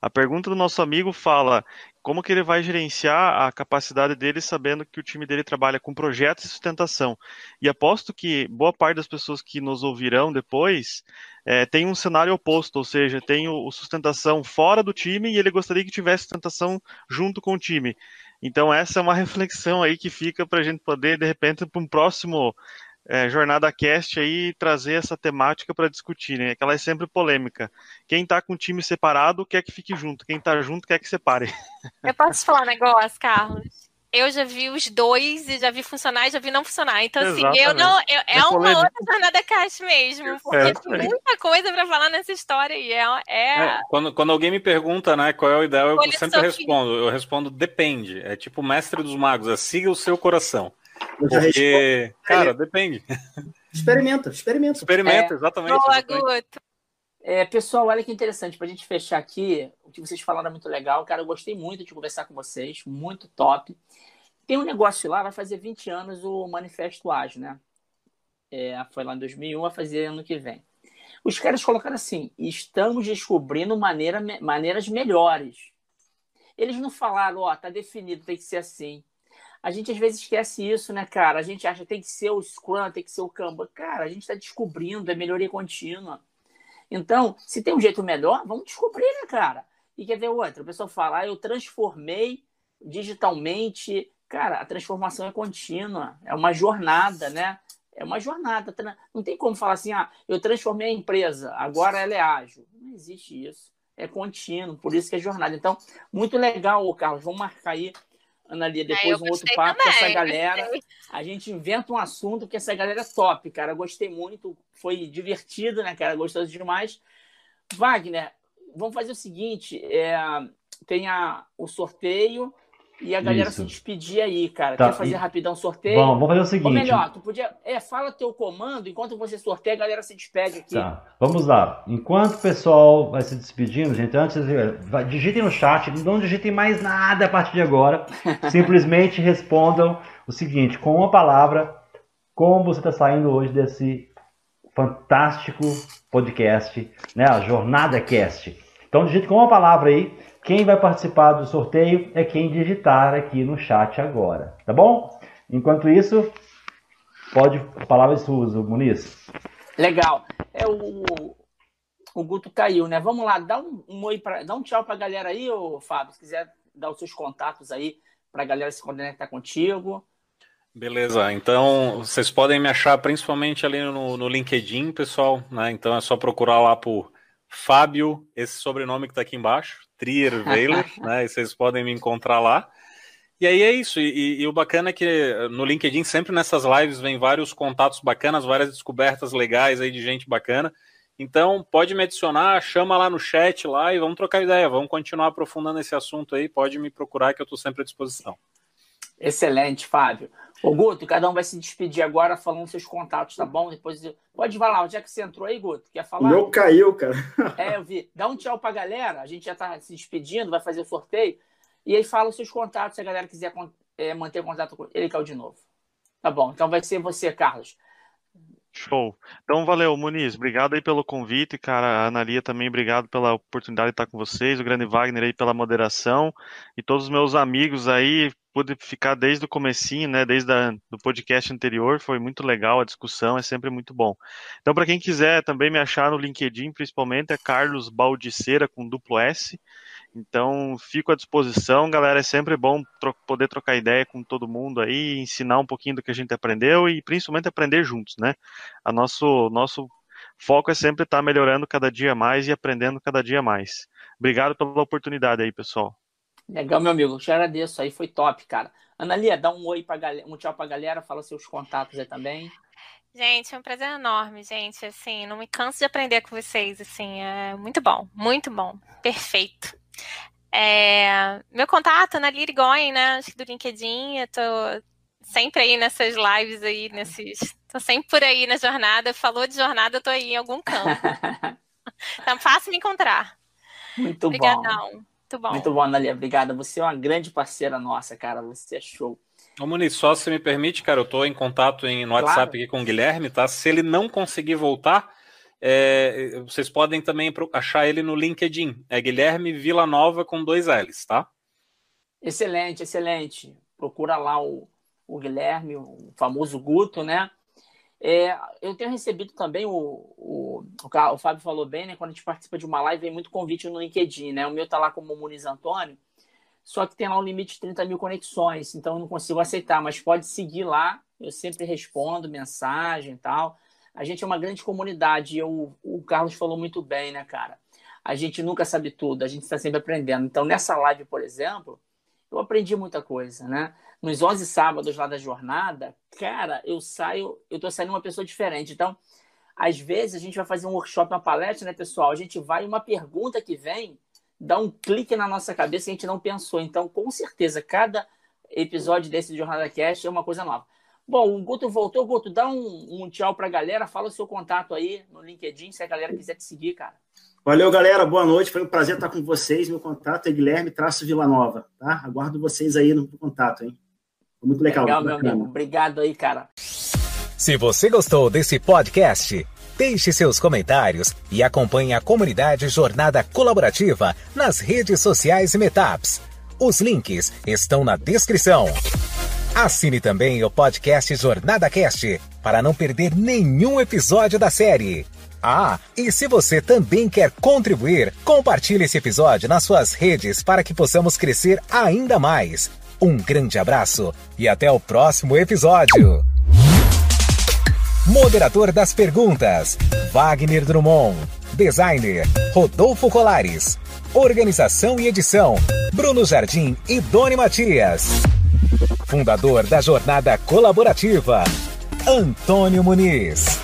A pergunta do nosso amigo fala: como que ele vai gerenciar a capacidade dele sabendo que o time dele trabalha com projetos e sustentação. E aposto que boa parte das pessoas que nos ouvirão depois é, tem um cenário oposto, ou seja, tem o, o sustentação fora do time e ele gostaria que tivesse sustentação junto com o time. Então essa é uma reflexão aí que fica para a gente poder, de repente, para um próximo é, Jornada Cast aí trazer essa temática para discutir, né? Que ela é sempre polêmica. Quem está com o time separado quer que fique junto, quem está junto quer que separe. Eu posso falar um negócio, Carlos? Eu já vi os dois e já vi funcionar e já vi não funcionar. Então, Exatamente. assim, eu não. Eu, é, é uma outra jornada cast mesmo. Porque é, tem muita coisa para falar nessa história aí. É, é... é, quando, quando alguém me pergunta, né, qual é o ideal, eu sempre respondo. Eu respondo, depende. É tipo o mestre dos magos, é siga o seu coração. Porque, cara, depende. Experimenta, experimenta. Experimenta, é. exatamente. Boa, Guto. É, pessoal, olha que interessante, para a gente fechar aqui, o que vocês falaram é muito legal, cara, eu gostei muito de conversar com vocês, muito top. Tem um negócio lá, vai fazer 20 anos o Manifesto Ágil, né? É, foi lá em 2001, vai fazer ano que vem. Os caras colocaram assim, estamos descobrindo maneira, maneiras melhores. Eles não falaram, ó, tá definido, tem que ser assim. A gente às vezes esquece isso, né, cara? A gente acha que tem que ser o Scrum, tem que ser o Kanban. Cara, a gente está descobrindo, é melhoria contínua. Então, se tem um jeito melhor, vamos descobrir, né, cara? E quer ver outra? A pessoa fala, ah, eu transformei digitalmente. Cara, a transformação é contínua, é uma jornada, né? É uma jornada. Não tem como falar assim, ah, eu transformei a empresa, agora ela é ágil. Não existe isso. É contínuo, por isso que é jornada. Então, muito legal, Carlos. Vamos marcar aí Analia, depois um outro papo também, com essa galera. A gente inventa um assunto que essa galera é top, cara. Gostei muito, foi divertido, né, cara? Gostoso demais. Wagner, vamos fazer o seguinte: é, tem a, o sorteio e a galera Isso. se despedir aí, cara. Tá. Quer fazer e... rapidão sorteio? Bom, vamos fazer o seguinte. Ou melhor, tu podia. É, fala teu comando, enquanto você sorteia, a galera se despede aqui. Tá, vamos lá. Enquanto o pessoal vai se despedindo, gente, antes, vai, digitem no chat, não digitem mais nada a partir de agora. Simplesmente respondam o seguinte, com uma palavra, como você está saindo hoje desse fantástico podcast, né? A Jornada Cast. Então digite com uma palavra aí quem vai participar do sorteio é quem digitar aqui no chat agora, tá bom? Enquanto isso, pode palavra de uso, Muniz. Legal. É o, o Guto caiu, né? Vamos lá, dá um, um oi para, dá um tchau para a galera aí, ô Fábio, se quiser dar os seus contatos aí para a galera se conectar contigo. Beleza, então vocês podem me achar principalmente ali no, no LinkedIn, pessoal, né? Então é só procurar lá por Fábio, esse sobrenome que está aqui embaixo, Trier Weiler, né? E vocês podem me encontrar lá. E aí é isso. E, e, o bacana é que no LinkedIn, sempre nessas lives, vem vários contatos bacanas, várias descobertas legais aí de gente bacana. Então, pode me adicionar, chama lá no chat lá e vamos trocar ideia, vamos continuar aprofundando esse assunto aí. Pode me procurar que eu estou sempre à disposição. Excelente, Fábio. Ô, Guto, cada um vai se despedir agora falando seus contatos, tá bom? Depois pode falar, onde é que você entrou aí, Guto? Quer falar? O meu caiu, cara. É, eu vi. Dá um tchau pra galera, a gente já tá se despedindo, vai fazer o sorteio. E aí fala os seus contatos, se a galera quiser é, manter contato com ele, caiu de novo. Tá bom, então vai ser você, Carlos. Show. Então, valeu, Muniz. Obrigado aí pelo convite, cara. A Analia também, obrigado pela oportunidade de estar com vocês. O grande Wagner aí pela moderação. E todos os meus amigos aí, pude ficar desde o comecinho, né, desde a, do podcast anterior, foi muito legal a discussão, é sempre muito bom. Então, para quem quiser também me achar no LinkedIn, principalmente, é Carlos Baldiceira com duplo S. Então, fico à disposição, galera. É sempre bom tro poder trocar ideia com todo mundo aí, ensinar um pouquinho do que a gente aprendeu e principalmente aprender juntos, né? A nosso, nosso foco é sempre estar tá melhorando cada dia mais e aprendendo cada dia mais. Obrigado pela oportunidade aí, pessoal. Legal, meu amigo. Te agradeço aí, foi top, cara. Analia, dá um oi para galera, um tchau pra galera, fala seus contatos aí também. Gente, é um prazer enorme, gente. Assim, não me canso de aprender com vocês. Assim, é muito bom, muito bom, perfeito. É, meu contato na Lirigoin, né? Acho que do LinkedIn, eu tô sempre aí nessas lives aí, nesses. Tô sempre por aí na jornada. Falou de jornada, eu tô aí em algum campo. então, fácil me encontrar. Muito Obrigadão. bom. Muito bom. Muito bom, Analia. Obrigada. Você é uma grande parceira nossa, cara. Você é show. Ô, Muniz, só se me permite, cara, eu tô em contato em, no WhatsApp claro. aqui com o Guilherme, tá? Se ele não conseguir voltar, é, vocês podem também achar ele no LinkedIn. É Guilherme Vila Nova com dois L's, tá? Excelente, excelente. Procura lá o, o Guilherme, o famoso Guto, né? É, eu tenho recebido também, o, o, o, Fábio falou bem, né? Quando a gente participa de uma live, vem muito convite no LinkedIn, né? O meu tá lá como Muniz Antônio, só que tem lá um limite de 30 mil conexões, então eu não consigo aceitar, mas pode seguir lá, eu sempre respondo mensagem e tal. A gente é uma grande comunidade, eu, o Carlos falou muito bem, né, cara? A gente nunca sabe tudo, a gente está sempre aprendendo. Então, nessa live, por exemplo, eu aprendi muita coisa, né? Nos 11 sábados lá da jornada, cara, eu saio, eu tô saindo uma pessoa diferente. Então, às vezes a gente vai fazer um workshop, uma palestra, né, pessoal? A gente vai uma pergunta que vem dá um clique na nossa cabeça que a gente não pensou. Então, com certeza, cada episódio desse Jornada Cast é uma coisa nova. Bom, o Guto voltou. Guto, dá um, um tchau pra galera. Fala o seu contato aí no LinkedIn, se a galera quiser te seguir, cara. Valeu, galera. Boa noite. Foi um prazer estar com vocês. Meu contato é Guilherme Traço Vila Nova, tá? Aguardo vocês aí no contato, hein? Muito legal. Legal, muito meu amigo. Obrigado aí, cara. Se você gostou desse podcast, deixe seus comentários e acompanhe a comunidade Jornada Colaborativa nas redes sociais e Metaps. Os links estão na descrição. Assine também o podcast Jornada Cast para não perder nenhum episódio da série. Ah, e se você também quer contribuir, compartilhe esse episódio nas suas redes para que possamos crescer ainda mais. Um grande abraço e até o próximo episódio. Moderador das perguntas: Wagner Drummond. Designer: Rodolfo Colares. Organização e edição: Bruno Jardim e Doni Matias. Fundador da Jornada Colaborativa, Antônio Muniz.